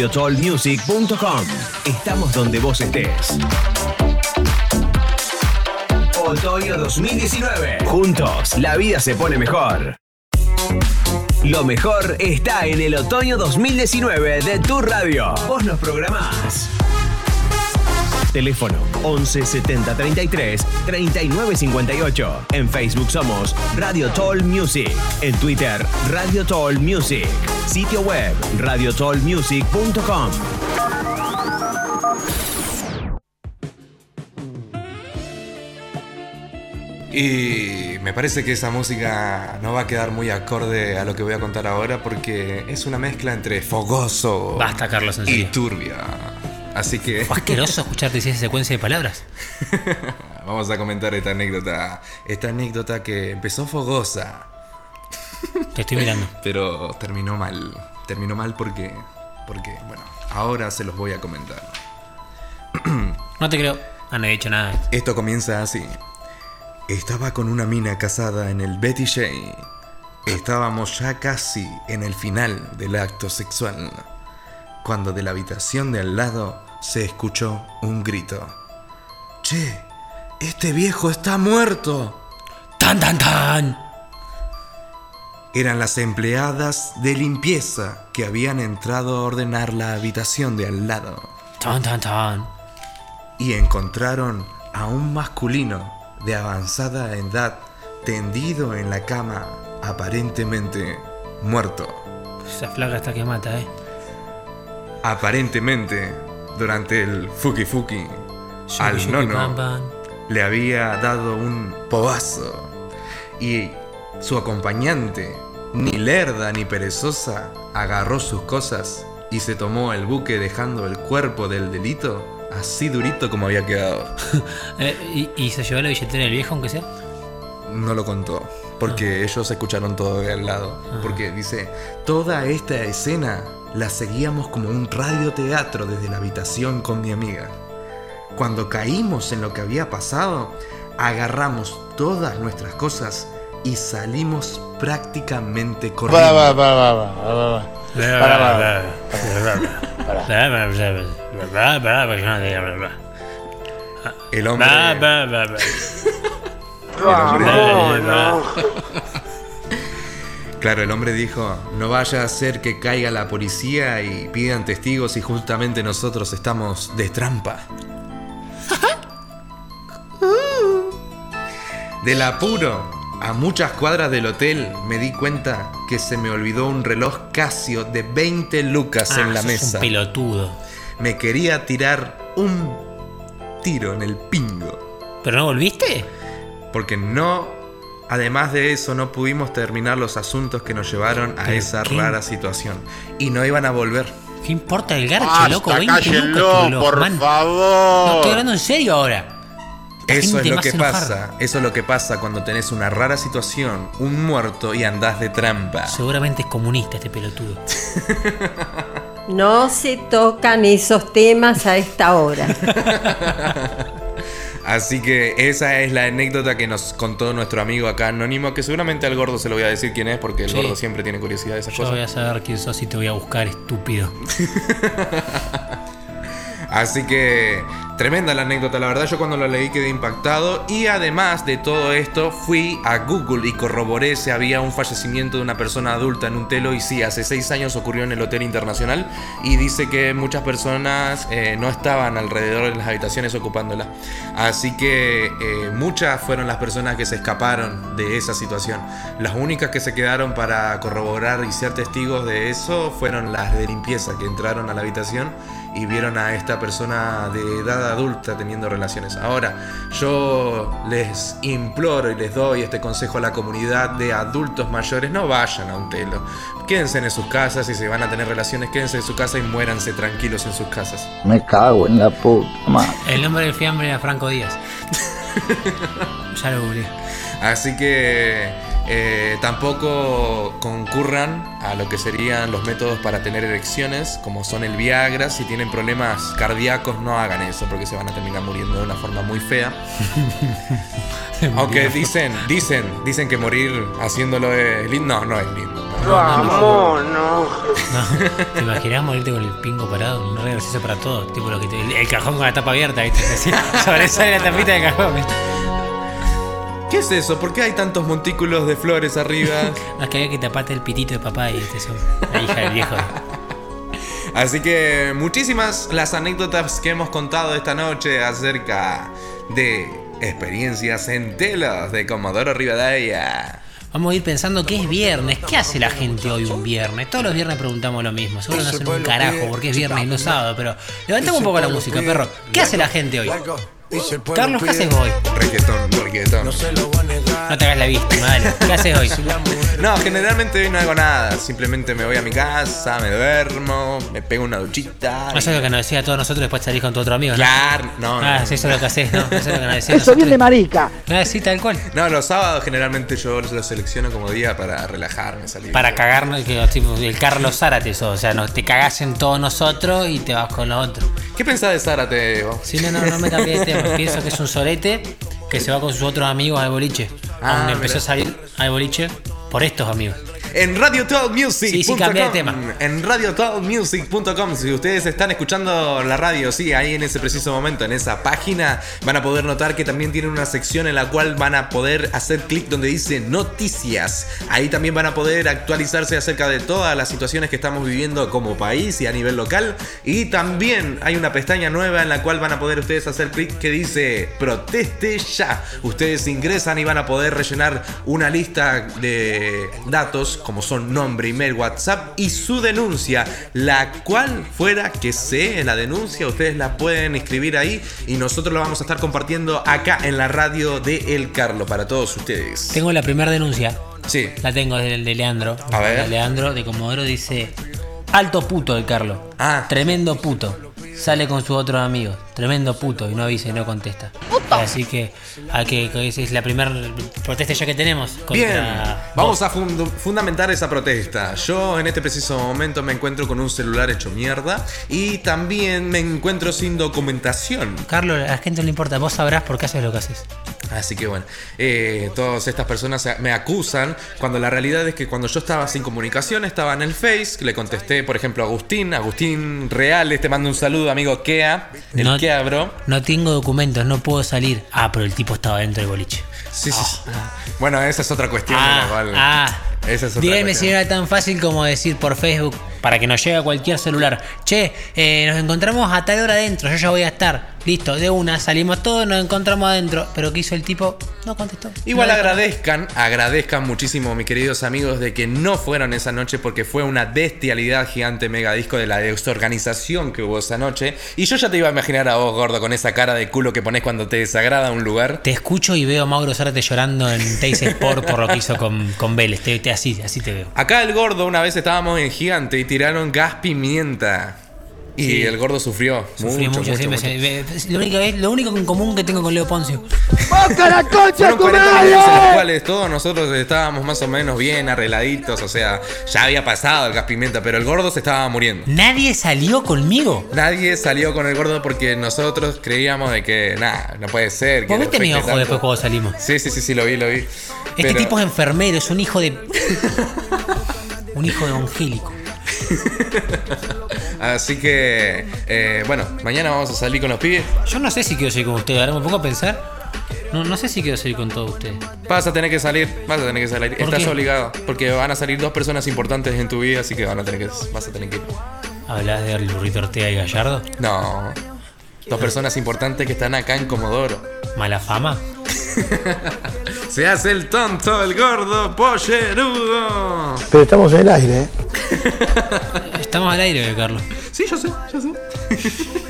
radiotollmusic.com. Estamos donde vos estés. Otoño 2019. Juntos, la vida se pone mejor. Lo mejor está en el otoño 2019 de tu radio. Vos nos programás. Teléfono 11 70 33 39 58. En Facebook somos Radio Toll Music. En Twitter, Radio Toll Music. Sitio web, radiotollmusic.com. Y me parece que esa música no va a quedar muy acorde a lo que voy a contar ahora porque es una mezcla entre fogoso Basta, Carlos, y turbia. Así que Fue asqueroso escucharte decir esa secuencia de palabras. vamos a comentar esta anécdota. Esta anécdota que empezó fogosa, Te estoy mirando. pero terminó mal. Terminó mal porque, porque, bueno, ahora se los voy a comentar. No te creo. Ah, no he dicho nada. Esto comienza así. Estaba con una mina casada en el Betty Jane. Estábamos ya casi en el final del acto sexual. Cuando de la habitación de al lado se escuchó un grito. Che, este viejo está muerto. ¡Tan, tan, tan! Eran las empleadas de limpieza que habían entrado a ordenar la habitación de al lado. ¡Tan, tan, tan! y encontraron a un masculino de avanzada edad tendido en la cama, aparentemente muerto. Esa flaca está que mata, eh. Aparentemente, durante el fuki fuki, al nono le había dado un pobazo y su acompañante, ni lerda ni perezosa, agarró sus cosas y se tomó el buque dejando el cuerpo del delito así durito como había quedado. Eh, ¿y, y se llevó la billetera del viejo, aunque sea? No lo contó, porque ellos escucharon todo de al lado. Ah. Porque dice, toda esta escena la seguíamos como un radioteatro desde la habitación con mi amiga. Cuando caímos en lo que había pasado, agarramos todas nuestras cosas y salimos prácticamente corriendo. Va, va, va, va, va, va, va. Para, para, El hombre... Claro, el hombre dijo, no vaya a ser que caiga la policía y pidan testigos y justamente nosotros estamos de trampa. Del apuro a muchas cuadras del hotel me di cuenta que se me olvidó un reloj Casio de 20 lucas Ah, en la sos mesa. Un pelotudo. Me quería tirar un tiro en el pingo. ¿Pero no volviste? Porque no, además de eso, no pudimos terminar los asuntos que nos llevaron a ¿Pero esa qué? rara situación. Y no iban a volver. ¿Qué importa el garche, Basta, loco? 20 cállenlo, lucas por man. favor. No, estoy hablando en serio ahora. La Eso es lo que enojar. pasa. Eso es lo que pasa cuando tenés una rara situación, un muerto y andás de trampa. Seguramente es comunista este pelotudo. No se tocan esos temas a esta hora. Así que esa es la anécdota que nos contó nuestro amigo acá anónimo, que seguramente al gordo se lo voy a decir quién es, porque el Sí. gordo siempre tiene curiosidad de esas Yo cosas. voy a saber quién sos y te voy a buscar, estúpido. Así que tremenda la anécdota, la verdad yo cuando la leí quedé impactado y además de todo esto fui a Google y corroboré si había un fallecimiento de una persona adulta en un telo y sí, hace seis años ocurrió en el Hotel Internacional y dice que muchas personas eh, no estaban alrededor de las habitaciones ocupándola. Así que eh, muchas fueron las personas que se escaparon de esa situación. Las únicas que se quedaron para corroborar y ser testigos de eso fueron las de limpieza que entraron a la habitación y vieron a esta persona de edad adulta teniendo relaciones. Ahora, yo les imploro y les doy este consejo a la comunidad de adultos mayores, no vayan a un telo. Quédense en sus casas y si van a tener relaciones, quédense en su casa y muéranse tranquilos en sus casas. Me cago en la puta madre. El nombre del fiambre era Franco Díaz. ya lo googleé. Así que eh, tampoco concurran a lo que serían los métodos para tener erecciones, como son el Viagra. Si tienen problemas cardíacos, no hagan eso porque se van a terminar muriendo de una forma muy fea. Aunque dicen, dicen, dicen que morir haciéndolo es lindo. No, no es lindo. Vamos, no. No, ¿te imaginas morirte con el pingo parado? Un re para todos. Tipo lo que te- el, el cajón con la tapa abierta, ¿viste? Sobresale la tapita del cajón, ¿viste? ¿Qué es eso? ¿Por qué hay tantos montículos de flores arriba? No, es que había que taparte el pitito de papá y este son la hija del viejo. Así que muchísimas las anécdotas que hemos contado esta noche acerca de experiencias en telas de Comodoro Rivadavia. Vamos a ir pensando que es viernes. ¿Qué hace la gente hoy un viernes? Todos los viernes preguntamos lo mismo. Seguro no hacen un carajo porque es viernes y no sábado, pero levantemos un poco la música, perro. ¿Qué hace la gente hoy? Carlos, ¿qué haces hoy? Reggaetón, reggaetón. No te hagas la víctima, dale. ¿Qué haces hoy? No, generalmente hoy no hago nada. Simplemente me voy a mi casa, me duermo, me pego una duchita. No eso es lo que nos decía a todos nosotros después salís con tu otro amigo, ¿no? Claro, no, Ah, no. sí, eso es lo que haces, ¿no? Eso es lo que nos decía. Eso viene de marica. Ah, sí, tal cual. No, los sábados generalmente yo los selecciono como día para relajarme, salir. Para cagarnos, que, tipo, el Carlos Zárate, sos, o sea, nos, te cagás en todos nosotros y te vas con los otros. ¿Qué pensás de Zárate, vos? Sí, no, no, no me cambié de tema. Pienso que es un sorete que se va con sus otros amigos al boliche. Ah, Donde empezó a salir al boliche por estos amigos. En Radio Talk Music. Sí, sí, cambié de tema. En radiotalkmusic.com. Si ustedes están escuchando la radio, sí, ahí en ese preciso momento, en esa página, van a poder notar que también tienen una sección en la cual van a poder hacer clic donde dice noticias. Ahí también van a poder actualizarse acerca de todas las situaciones que estamos viviendo como país y a nivel local. Y también hay una pestaña nueva en la cual van a poder ustedes hacer clic que dice proteste ya. Ustedes ingresan y van a poder rellenar una lista de datos como son nombre, email, WhatsApp y su denuncia, la cual fuera que sea la denuncia, ustedes la pueden escribir ahí y nosotros lo vamos a estar compartiendo acá en la radio de El Carlo para todos ustedes. Tengo la primera denuncia. Sí. La tengo del de Leandro. A ver. La de Leandro de Comodoro dice: Alto puto el Carlos. Ah. Tremendo puto. Sale con sus otros amigos. Tremendo puto. Y no avisa y no contesta. Así que, hay que, es la primera protesta ya que tenemos. contra Bien, vos. vamos a fundamentar esa protesta. Yo en este preciso momento me encuentro con un celular hecho mierda y también me encuentro sin documentación. Carlos, a la gente no le importa. Vos sabrás por qué haces lo que haces. Así que bueno, eh, todas estas personas me acusan cuando la realidad es que cuando yo estaba sin comunicación, estaba en el Face, le contesté, por ejemplo, a Agustín, Agustín Reales, te mando un saludo, amigo Kea, el No- Kea, bro. No tengo documentos, no puedo salir. Ah, pero el tipo estaba dentro del boliche. Sí, sí, sí. Bueno, esa es otra cuestión. de la Ah, cual- ah. Esa es otra Dígame si era tan fácil como decir por Facebook para que nos llegue a cualquier celular. Che, eh, nos encontramos a tal hora adentro, yo ya voy a estar. Listo, de una, salimos todos, nos encontramos adentro. Pero ¿qué hizo el tipo? No contestó. Igual No, agradezcan, agradezcan muchísimo, mis queridos amigos, de que no fueron esa noche porque fue una bestialidad gigante mega disco de la desorganización que hubo esa noche. Y yo ya te iba a imaginar a vos, gordo, con esa cara de culo que pones cuando te desagrada un lugar. Te escucho y veo a Mauro Zárate llorando en Teis Sport por lo que hizo con, con Vélez. Te, te- así, así te veo. Acá el gordo, una vez estábamos en Gigante y tiraron gas pimienta. Y Sí. el gordo sufrió. Mucho, mucho, mucho, mucho. me- lo, único, lo único en común que tengo con Leo Poncio. ¡Boca la concha Fueron tu 40 minutos en los madre! cuales todos nosotros estábamos más o menos bien arregladitos, o sea, ya había pasado el gas pimienta, pero el gordo se estaba muriendo. ¿Nadie salió conmigo? Nadie salió con el gordo porque nosotros creíamos de que, nada, no puede ser. ¿Vos viste mi ojo tanto. después cuando salimos? Sí, sí, sí, sí, lo vi, lo vi. Este Pero- tipo es enfermero, es un hijo de. un hijo evangélico. Así que, eh, bueno, mañana vamos a salir con los pibes. Yo no sé si quiero seguir con ustedes, ahora me pongo a pensar. No, no sé si quiero seguir con todos ustedes. Vas a tener que salir, vas a tener que salir. ¿Por Estás qué? obligado, porque van a salir dos personas importantes en tu vida, así que van a tener que, vas a tener que ir. ¿Hablas de Burrito Ortega y Gallardo? No. Dos personas importantes que están acá en Comodoro. ¿Mala fama? Se hace el tonto, el gordo, pollerudo. Pero estamos en el aire, ¿eh? Estamos al aire, Carlos. Sí, yo sé, yo sé.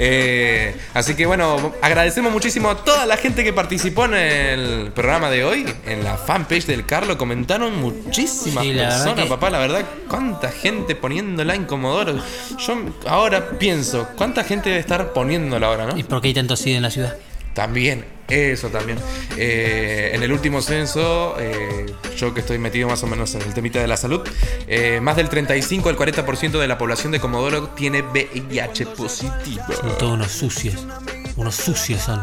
Eh, así que bueno, agradecemos muchísimo a toda la gente que participó en el programa de hoy, en la fanpage del Carlo. Comentaron muchísimas Sí, personas, que- papá. La verdad, cuánta gente poniéndola en Comodoro. Yo ahora pienso, ¿cuánta gente debe estar poniéndola ahora, no? ¿Y por qué hay tanto SIDA en la ciudad? También, eso también. Eh, en el último censo, eh, yo que estoy metido más o menos en el temita de la salud, eh, más del 35 al 40% de la población de Comodoro tiene VIH positivo. Son todos unos sucios. Unos sucios son.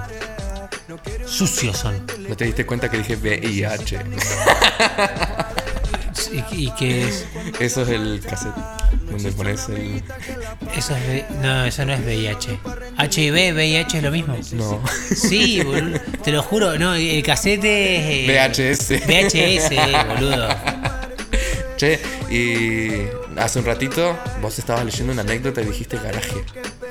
Sucios son. ¿No te diste cuenta que dije VIH? ¿Y, y qué es? Eso es el cassette donde pones el... Eso es. V- No, eso no es VIH. HIV, VIH es lo mismo. No. Sí, boludo. Te lo juro. No, el casete es. eh, VHS. VHS, eh, boludo. Che, y hace un ratito vos estabas leyendo una anécdota y dijiste garaje.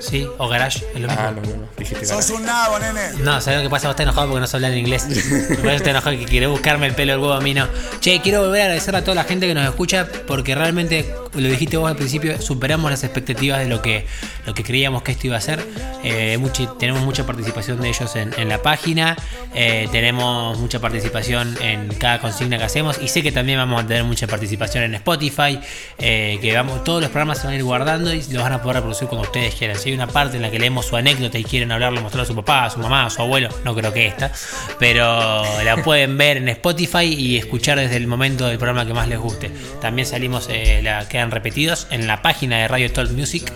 Sí, o garage, es lo mismo. Ah, no, no, no. Dijiste garaje. un nabo, nene. No, ¿sabes lo que pasa? Vos estás enojado porque no sabes hablar en inglés. Por eso te enojado que quiere buscarme el pelo del huevo a mí, no. Che, quiero volver a agradecer a toda la gente que nos escucha porque realmente, lo dijiste vos al principio, superamos las expectativas de lo que, lo que creíamos que esto iba a ser. Eh, tenemos mucha participación de ellos en, la página, eh, tenemos mucha participación en cada consigna que hacemos y sé que también vamos a tener mucha participación en Spotify, eh, que vamos, todos los programas se van a ir guardando y los van a poder reproducir cuando ustedes quieran. Si hay una parte en la que leemos su anécdota y quieren hablarlo, mostrarlo a su papá, a su mamá, a su abuelo, no creo que esta, pero la pueden ver en Spotify y escuchar desde el momento del programa que más les guste. También salimos, la, repetidos en la página de Radio Talk Music.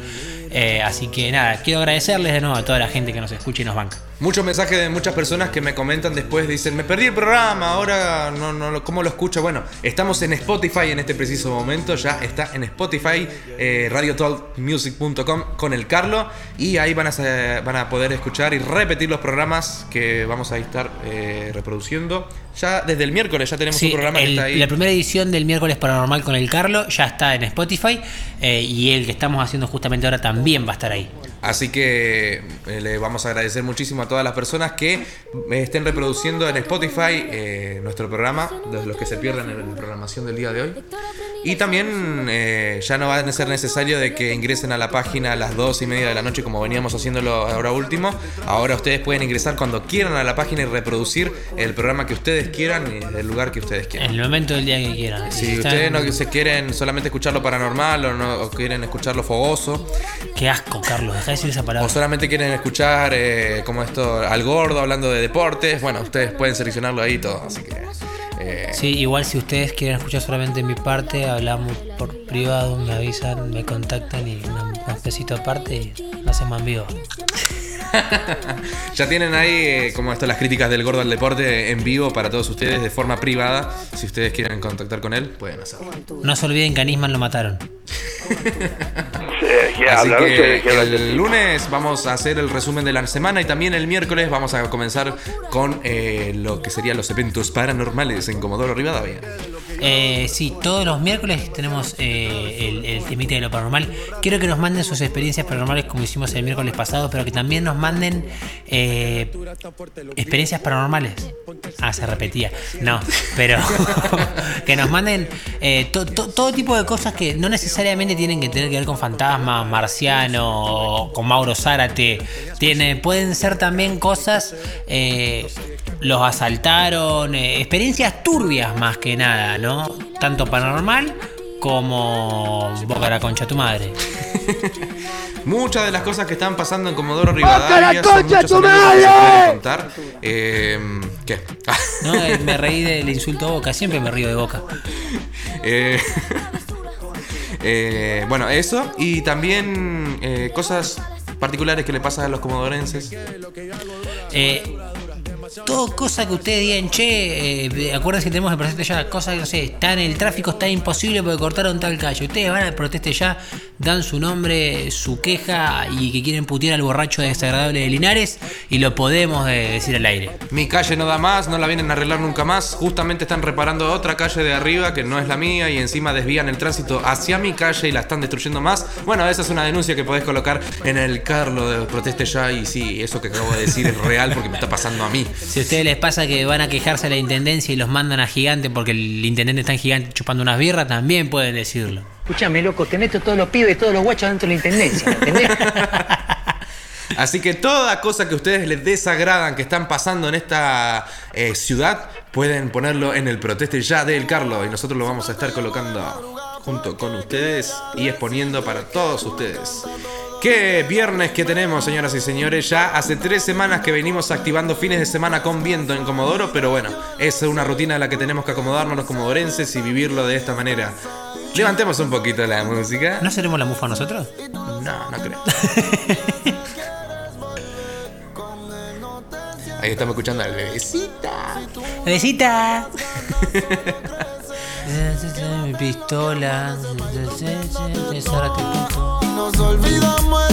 Eh, así que nada, quiero agradecerles de nuevo a toda la gente que nos escucha y nos banca. Muchos mensajes de muchas personas que me comentan después, dicen, me perdí el programa, ahora no, no, lo- ¿cómo lo escucho? Bueno, estamos en Spotify en este preciso momento, ya está en Spotify, eh, radiotalkmusic.com con el Carlo, y ahí van a, van a poder escuchar y repetir los programas que vamos a estar eh, reproduciendo. Ya desde el miércoles ya tenemos Sí, un programa que está ahí. La primera edición del miércoles paranormal con el Carlo ya está en Spotify eh, y el que estamos haciendo justamente ahora también va a estar ahí. Así que eh, le vamos a agradecer muchísimo a todas las personas que estén reproduciendo en Spotify eh, nuestro programa, los, los que se pierdan en la programación del día de hoy. Y también eh, ya no va a ser necesario de que ingresen a la página a las 2 y media de la noche como veníamos haciéndolo ahora último. Ahora ustedes pueden ingresar cuando quieran a la página y reproducir el programa que ustedes quieran y el lugar que ustedes quieran. En el momento del día que quieran. Si ustedes no se quieren solamente escuchar lo paranormal o, no, o quieren escuchar lo fogoso, Qué asco, Carlos, deja de decir esa palabra. o solamente quieren escuchar eh, como esto al gordo hablando de deportes, bueno, ustedes pueden seleccionarlo ahí todo, así que eh, Sí, igual si ustedes quieren escuchar solamente mi parte, hablamos por privado, me avisan, me contactan y un besito aparte y lo hacemos en vivo. ya tienen ahí eh, como esto las críticas del gordo al deporte en vivo para todos ustedes de forma privada. Si ustedes quieren contactar con él, pueden hacerlo. No se olviden que a Nisman lo mataron. ¿Qué Así habla? No sé que el lunes vamos a hacer el resumen de la semana y también el miércoles vamos a comenzar con eh, lo que serían los eventos paranormales en Comodoro Rivadavia. Eh, sí, todos los miércoles tenemos eh, el, el temita de lo paranormal. Quiero que nos manden sus experiencias paranormales como hicimos el miércoles pasado, pero que también nos manden eh, experiencias paranormales. Ah, se repetía. No, pero que nos manden eh, to- to- todo tipo de cosas que no necesariamente tienen que tener que ver con fantasmas, marciano, con Mauro Zárate. Tiene, pueden ser también cosas, eh, los asaltaron, eh, experiencias turbias más que nada, ¿no? Tanto paranormal como Boca la concha a tu madre. Muchas de las cosas que están pasando en Comodoro ¡Boca la Rivadavia son concha muchas tu que madre! contar. Eh, ¿Qué? No, eh, me reí del insulto a Boca, siempre me río de Boca. Eh, eh, bueno, eso y también eh, cosas particulares que le pasan a los comodorenses. Eh, todo cosa que ustedes digan, che, eh, acuérdense que tenemos el proteste ya, cosa que no sé, está en el tráfico, está imposible porque cortaron tal calle. Ustedes van al proteste ya, dan su nombre, su queja y que quieren putear al borracho desagradable de Linares y lo podemos eh, decir al aire. Mi calle no da más, no la vienen a arreglar nunca más. Justamente están reparando otra calle de arriba que no es la mía y encima desvían el tránsito hacia mi calle y la están destruyendo más. Bueno, esa es una denuncia que podés colocar en el Carlo de Proteste Ya y sí, eso que acabo de decir es real porque me está pasando a mí. Si a ustedes les pasa que van a quejarse a la intendencia y los mandan a gigante porque el intendente está en gigante chupando unas birras, también pueden decirlo. Escúchame, loco, tenés todos los pibes, todos los guachos dentro de la intendencia, ¿entendés? Así que toda cosa que a ustedes les desagradan que están pasando en esta eh, ciudad, pueden ponerlo en el proteste ya del Carlo y nosotros lo vamos a estar colocando junto con ustedes y exponiendo para todos ustedes. Qué viernes que tenemos, señoras y señores. Ya hace tres semanas que venimos activando fines de semana con viento en Comodoro, pero bueno, es una rutina a la que tenemos que acomodarnos los comodorenses y vivirlo de esta manera. Levantemos un poquito la música. ¿No seremos la mufa nosotros? No, no creo. Ahí estamos escuchando al bebecita. ¡Bebecita! Mi pistola. Nos olvidamos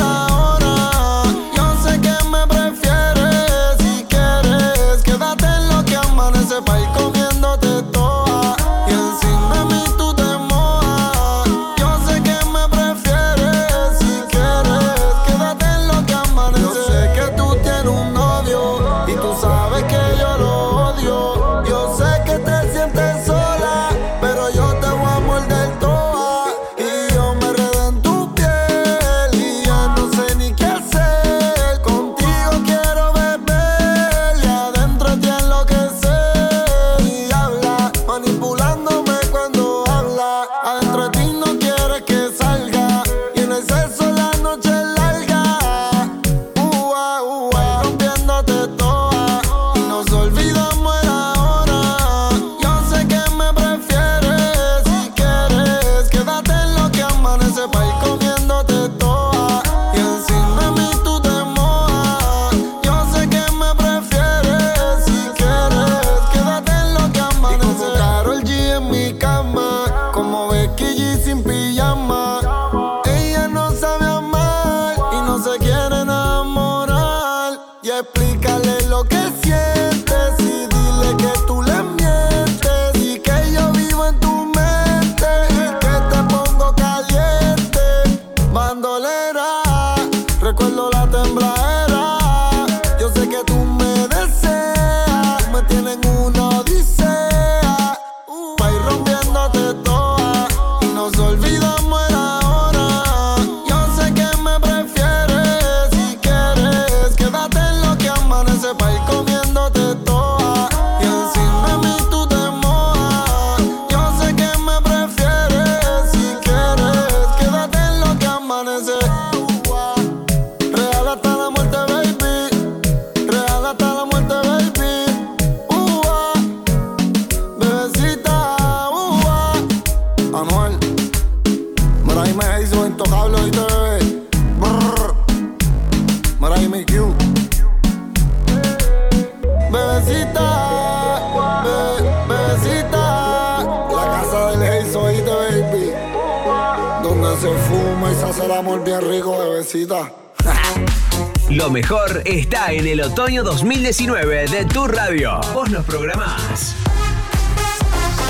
otoño 2019 de tu radio. Vos nos programás.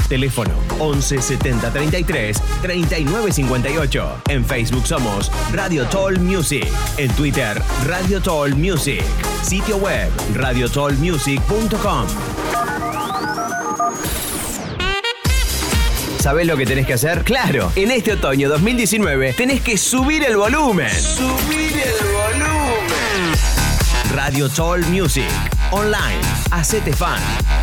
Teléfono 11 70 33 39 58. En Facebook somos Radio Toll Music. En Twitter, Radio Toll Music. Sitio web, radiotollmusic.com. ¿Sabés lo que tenés que hacer? Claro, en este otoño 2019 tenés que subir el volumen. Subir el volumen. Radio Toll Music. Online. Hacete fan.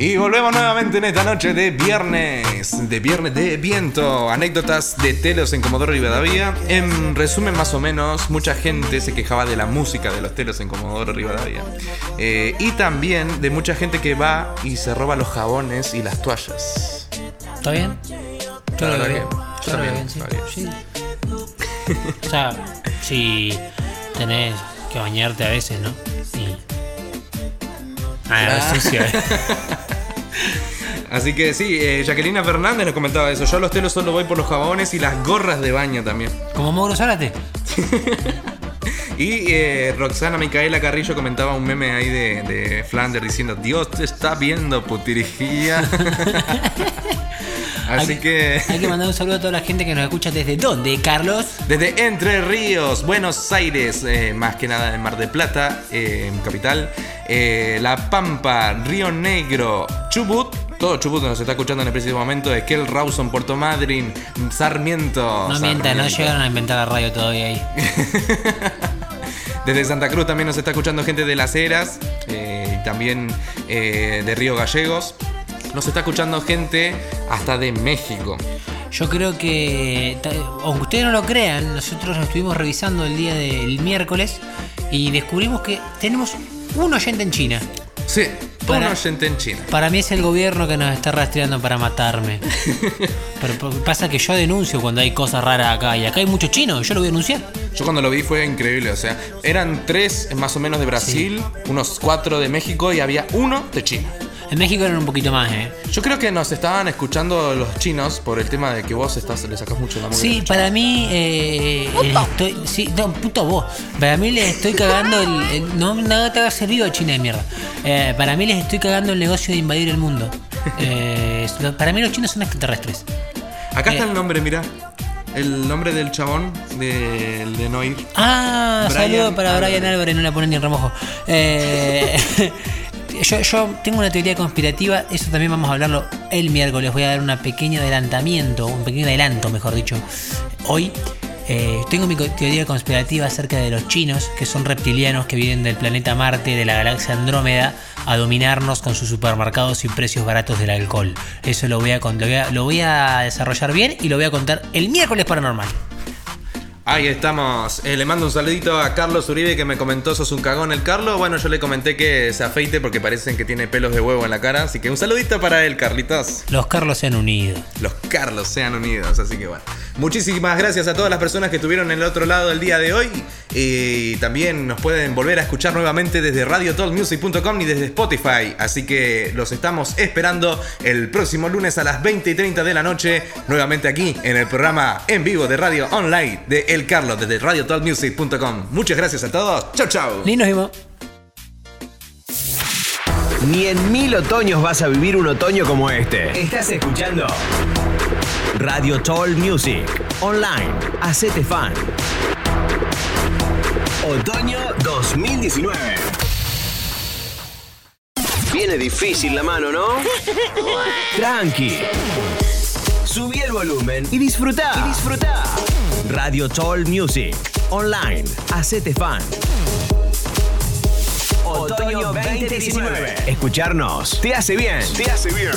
Y volvemos nuevamente en esta noche de viernes, de viernes de viento, anécdotas de telos en Comodoro Rivadavia. En resumen, más o menos, mucha gente se quejaba de la música de los telos en Comodoro Rivadavia. Eh, y también de mucha gente que va y se roba los jabones y las toallas. ¿Está bien? Yo lo bien. Yo lo bien, sí. Sí. O sea, si tenés que bañarte a veces, ¿no? Y... Ah, es sucio, ¿eh? Así que sí, eh, Jacquelina Fernández nos comentaba eso. Yo a los telos solo voy por los jabones y las gorras de baño también. Como Mauro Zárate. Y eh, Roxana Micaela Carrillo comentaba un meme ahí de, de Flanders diciendo: Dios te está viendo, putirijía. Así Hay- que. Hay que mandar un saludo a toda la gente que nos escucha desde dónde, Carlos. Desde Entre Ríos, Buenos Aires, eh, más que nada en Mar de Plata, eh, capital, eh, La Pampa, Río Negro, Chubut, todo Chubut nos está escuchando en el preciso momento, Esquel, Rawson, Puerto Madryn, Sarmiento. No mientan, no Sarmiento. llegaron a inventar la radio todavía ahí. Desde Santa Cruz también nos está escuchando gente de Las Heras, eh, y también eh, de Río Gallegos. Nos está escuchando gente hasta de México. Yo creo que, aunque ustedes no lo crean, nosotros lo estuvimos revisando el día del miércoles y descubrimos que tenemos un oyente en China. Sí, Para- un oyente en China. Para mí es el gobierno que nos está rastreando para matarme. Pero pasa que yo denuncio cuando hay cosas raras acá y acá hay muchos chinos, yo lo voy a denunciar. Yo cuando lo vi fue increíble, o sea, eran tres más o menos de Brasil, unos cuatro de México y había uno de China. En México eran un poquito más, ¿eh? Yo creo que nos estaban escuchando los chinos por el tema de que vos estás, le sacas mucho la música. Sí, para mí eh, estoy, sí, no, puto vos. Para mí les estoy cagando el, el- no nada te haga servido China de mierda. Eh, para mí les estoy cagando el negocio de invadir el mundo. Eh, para mí los chinos son extraterrestres. Acá está el nombre, mira. El nombre del chabón de, de no ir. Ah, Brian saludo para. Brian Álvarez, no la ponen ni en remojo. Eh, yo, yo tengo una teoría conspirativa, eso también vamos a hablarlo el miércoles. Voy a dar un pequeño adelantamiento, un pequeño adelanto, mejor dicho. Hoy eh, tengo mi teoría conspirativa acerca de los chinos, que son reptilianos que vienen del planeta Marte, de la galaxia Andrómeda, a dominarnos con sus supermercados y precios baratos del alcohol. Eso lo voy a, lo voy a, lo voy a desarrollar bien y lo voy a contar el miércoles paranormal. Ahí estamos. Eh, le mando un saludito a Carlos Uribe que me comentó sos un cagón el Carlos. Bueno, yo le comenté que se afeite porque parecen que tiene pelos de huevo en la cara. Así que un saludito para él, Carlitos. Los Carlos se han unido. Los Carlos sean unidos, así que bueno. Muchísimas gracias a todas las personas que estuvieron en el otro lado el día de hoy. Y también nos pueden volver a escuchar nuevamente desde radiotalkmusic.com y desde Spotify. Así que los estamos esperando el próximo lunes a las 20 y 30 de la noche. Nuevamente aquí en el programa en vivo de Radio Online de El Carlos desde radiotalkmusic.com. Muchas gracias a todos. Chau, chau. Ni nos vimos. Ni en mil otoños vas a vivir un otoño como este. Estás escuchando Radio Toll Music Online. Hacete fan. Otoño 2019. Viene difícil la mano, ¿no? Tranqui. Subí el volumen y disfrutá. Y disfrutá. Radio Toll Music Online. Hacete fan. Otoño 2019. Escucharnos te hace bien. Te hace bien.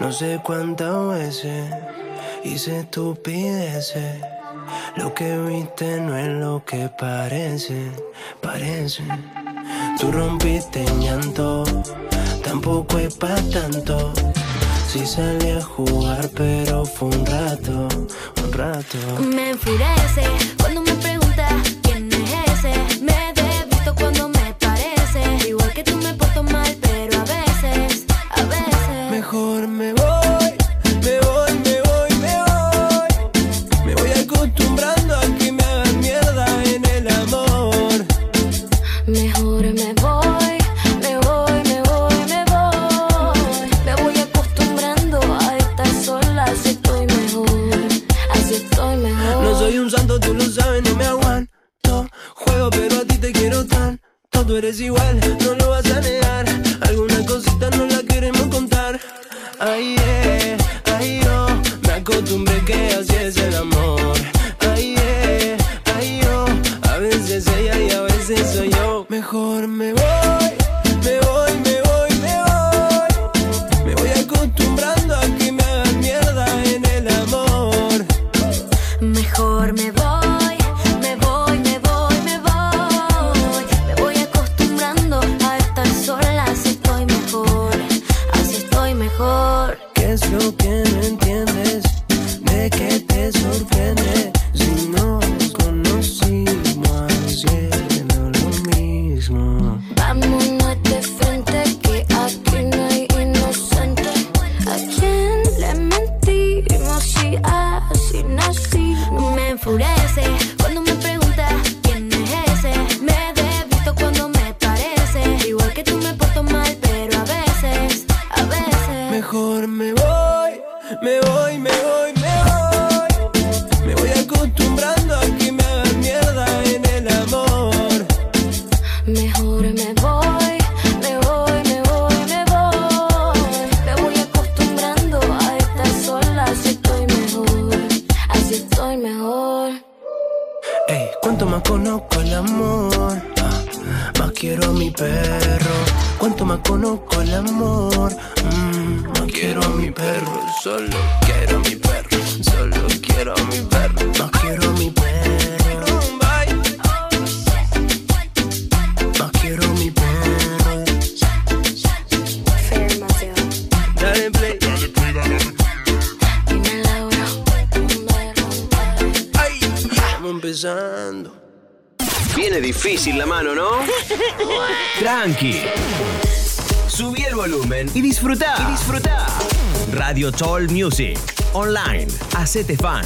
No sé cuántas veces hice estupideces. Lo que viste no es lo que parece, parece. Tú rompiste en llanto, tampoco es pa' tanto. Sí salí a jugar, pero fue un rato, un rato. Me enfurece cuando me preguntas quién es ese. Me desvisto cuando me parece. Igual que tú me porto mal, pero a veces, a veces. Mejor me voy, eres igual, no lo vas a negar. Alguna cosita no la queremos contar. Ay, ¿Qué Hacete fan.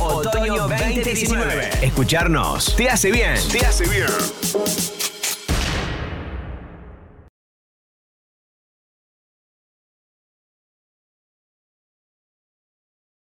Otoño 2019. Escucharnos te hace bien. Te hace bien.